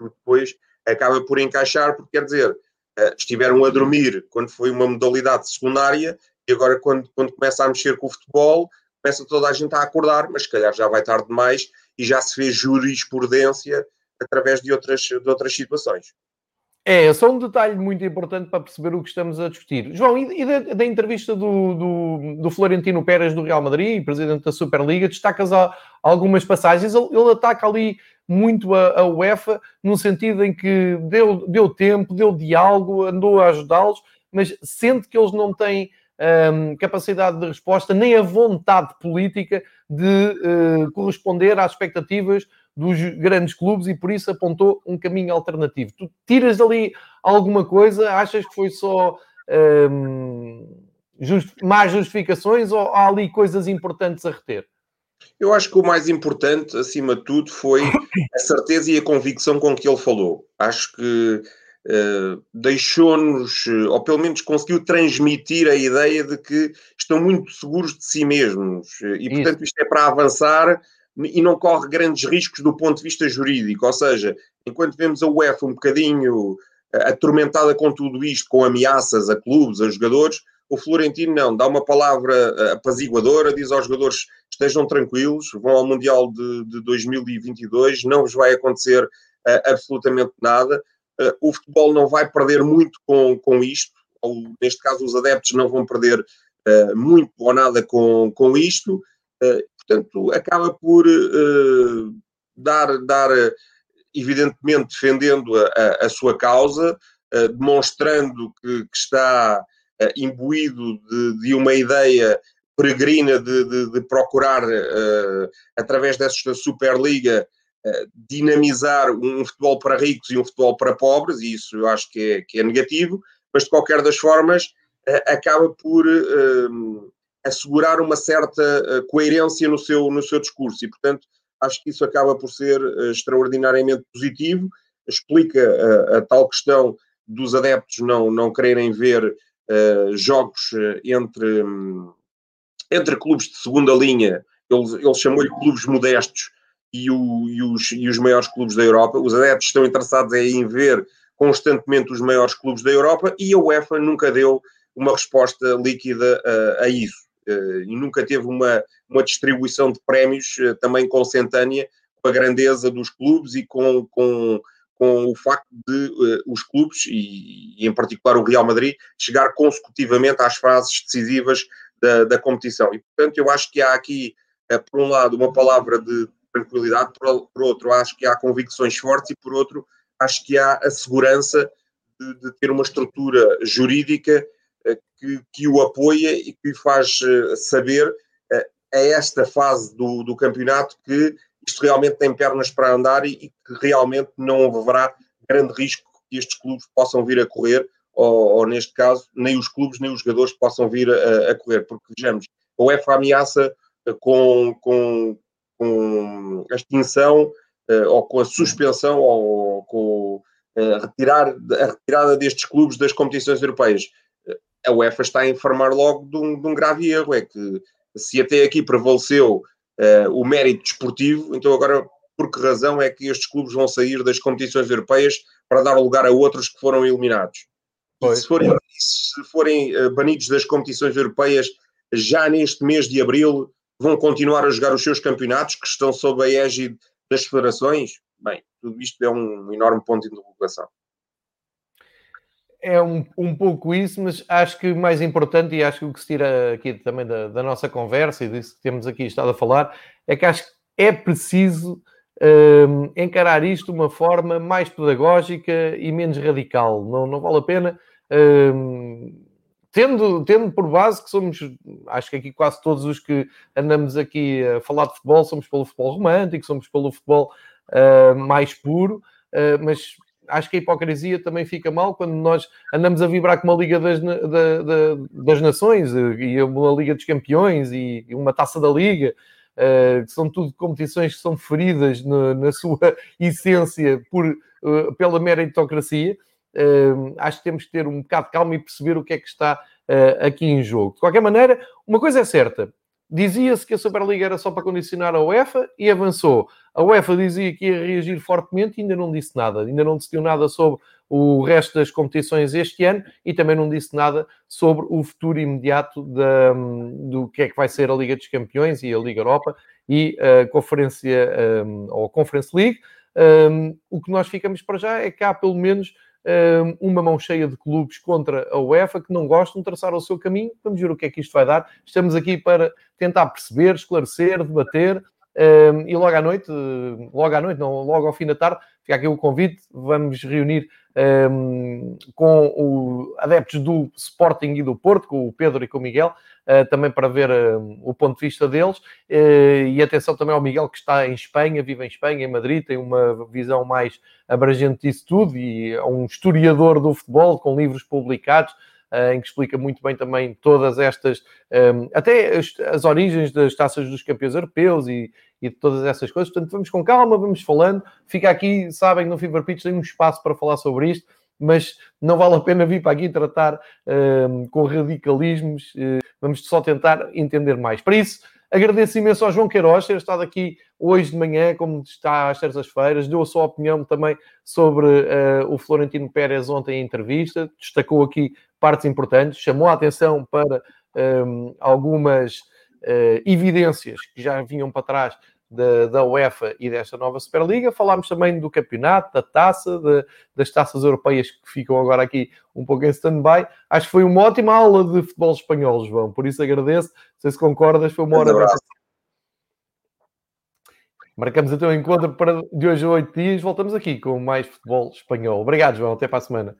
B: depois acaba por encaixar, porque quer dizer, estiveram a dormir quando foi uma modalidade secundária e agora quando, quando começa a mexer com o futebol, começa toda a gente a acordar, mas se calhar já vai tarde demais e já se fez jurisprudência através de outras, de outras situações.
A: É, só um detalhe muito importante para perceber o que estamos a discutir. João, e da, da entrevista do, do, do, Florentino Pérez do Real Madrid, presidente da Superliga, destacas algumas passagens. Ele, ele, ataca ali muito a, a, UEFA, no sentido em que deu, deu tempo, deu diálogo, andou a ajudá-los, mas sente que eles não têm um, capacidade de resposta, nem a vontade política de uh, corresponder às expectativas dos grandes clubes e por isso apontou um caminho alternativo. Tu tiras dali alguma coisa? Achas que foi só um, just, más justificações ou há ali coisas importantes a reter?
B: Eu acho que o mais importante, acima de tudo, foi a certeza e a convicção com que ele falou. Acho que uh, deixou-nos, ou pelo menos conseguiu transmitir a ideia de que estão muito seguros de si mesmos. E, portanto, Isso. isto é para avançar e não corre grandes riscos do ponto de vista jurídico. Ou seja, enquanto vemos a UEFA um bocadinho eh, atormentada com tudo isto, com ameaças a clubes, a jogadores, o Florentino não, dá uma palavra eh, apaziguadora, diz aos jogadores estejam tranquilos, vão ao Mundial de, de 2022, não vos vai acontecer uh, absolutamente nada. Uh, o futebol não vai perder muito com, com isto, ou neste caso os adeptos não vão perder uh, muito ou nada com, com isto. Portanto, acaba por uh, dar, dar, evidentemente, defendendo a, a, a sua causa, uh, demonstrando que, que está uh, imbuído de, de, uma ideia peregrina de, de, de procurar, através desta Superliga, dinamizar um futebol para ricos e um futebol para pobres, e isso eu acho que é, que é negativo, mas de qualquer das formas acaba por assegurar uma certa eh, coerência no seu, no seu discurso e, portanto, acho que isso acaba por ser uh, extraordinariamente positivo, explica uh, a tal questão dos adeptos não, não quererem ver uh, jogos entre, um, entre clubes de segunda linha, ele, ele chamou-lhe clubes modestos e, o, e, os, e os maiores clubes da Europa. Os adeptos estão interessados em ver constantemente os maiores clubes da Europa e a UEFA nunca deu uma resposta líquida a isso. E nunca teve uma, uma distribuição de prémios também consentânea com a grandeza dos clubes e com, com, com o facto de uh, os clubes, e, e, em particular o Real Madrid, chegar consecutivamente às fases decisivas da, da competição. E, portanto, eu acho que há aqui, por um lado, uma palavra de tranquilidade, por, por, outro, acho que há convicções fortes e, por outro, acho que há a segurança de, de ter uma estrutura jurídica que, que o apoia e que faz saber a esta fase do, do campeonato que isto realmente tem pernas para andar e, e que realmente não haverá grande risco que estes clubes possam vir a correr, ou, ou, neste caso, nem os clubes nem os jogadores possam vir a, a correr, porque vejamos, a UEFA ameaça eh, com, com, com a extinção ou com a suspensão ou com uh, retirar, a retirada destes clubes das competições europeias. A UEFA está a informar logo de um, de um grave erro, é que se até aqui prevaleceu uh, o mérito desportivo, então agora por que razão é que estes clubes vão sair das competições europeias para dar lugar a outros que foram eliminados? Se forem, se forem uh, banidos das competições europeias já neste mês de abril, vão continuar a jogar os seus campeonatos que estão sob a égide das federações? Bem, tudo isto é um enorme ponto de interrogação
A: é um, um pouco isso, mas acho que mais importante, e acho que o que se tira aqui também da, da nossa conversa e disso que temos aqui estado a falar, é que acho que é preciso um, encarar isto de uma forma mais pedagógica e menos radical. Não, não vale a pena. Um, tendo, tendo por base que somos, acho que aqui quase todos os que andamos aqui a falar de futebol, somos pelo futebol romântico, somos pelo futebol uh, mais puro, uh, mas acho que a hipocrisia também fica mal quando nós andamos a vibrar com uma Liga das, da, da, das Nações e uma Liga dos Campeões e uma Taça da Liga, uh, que são tudo competições que são feridas na sua essência por, uh, pela meritocracia. Uh, acho que temos que ter um bocado de calma e perceber o que é que está aqui em jogo. De qualquer maneira, uma coisa é certa, Dizia-se que a Superliga era só para condicionar a UEFA e avançou. A UEFA dizia que ia reagir fortemente e ainda não disse nada. Ainda não decidiu nada sobre o resto das competições este ano e também não disse nada sobre o futuro imediato da, do que é que vai ser a Liga dos Campeões e a Liga Europa e a Conferência ou a Conference League. O que nós ficamos para já é que há pelo menos uma mão cheia de clubes contra a UEFA que não gostam de traçar o seu caminho. Vamos ver o que é que isto vai dar. Estamos aqui para tentar perceber, esclarecer, debater. E logo à noite, logo à noite, não, logo ao fim da tarde, fica aqui o convite. Vamos reunir um, com os adeptos do Sporting e do Porto, com o Pedro e com o Miguel, uh, também para ver o ponto de vista deles. Uh, e atenção também ao Miguel, que está em Espanha, vive em Espanha, em Madrid, tem uma visão mais abrangente disso tudo e é um historiador do futebol com livros publicados. Em que explica muito bem também todas estas, um, até as, as, origens das taças dos campeões europeus e, e de todas essas coisas. Portanto, vamos com calma, vamos falando. Fica aqui, sabem, no Fever Pitch tem um espaço para falar sobre isto, mas não vale a pena vir para aqui tratar um, com radicalismos. Uh, vamos só tentar entender mais. Para isso, agradeço imenso ao João Queiroz ter estado aqui hoje de manhã, como está às terças-feiras, deu a sua opinião também sobre uh, o Florentino Pérez ontem em entrevista, destacou aqui partes importantes, chamou a atenção para um, algumas uh, evidências que já vinham para trás da, da, UEFA e desta nova Superliga. Falámos também do campeonato, da taça, de, das taças europeias que ficam agora aqui um pouco em stand-by. Acho que foi uma ótima aula de futebol espanhol, João. Por isso agradeço. Não sei se concordas, foi uma hora. Marcamos então o encontro para de hoje a oito dias. Voltamos aqui com mais futebol espanhol. Obrigado, João. Até para a semana.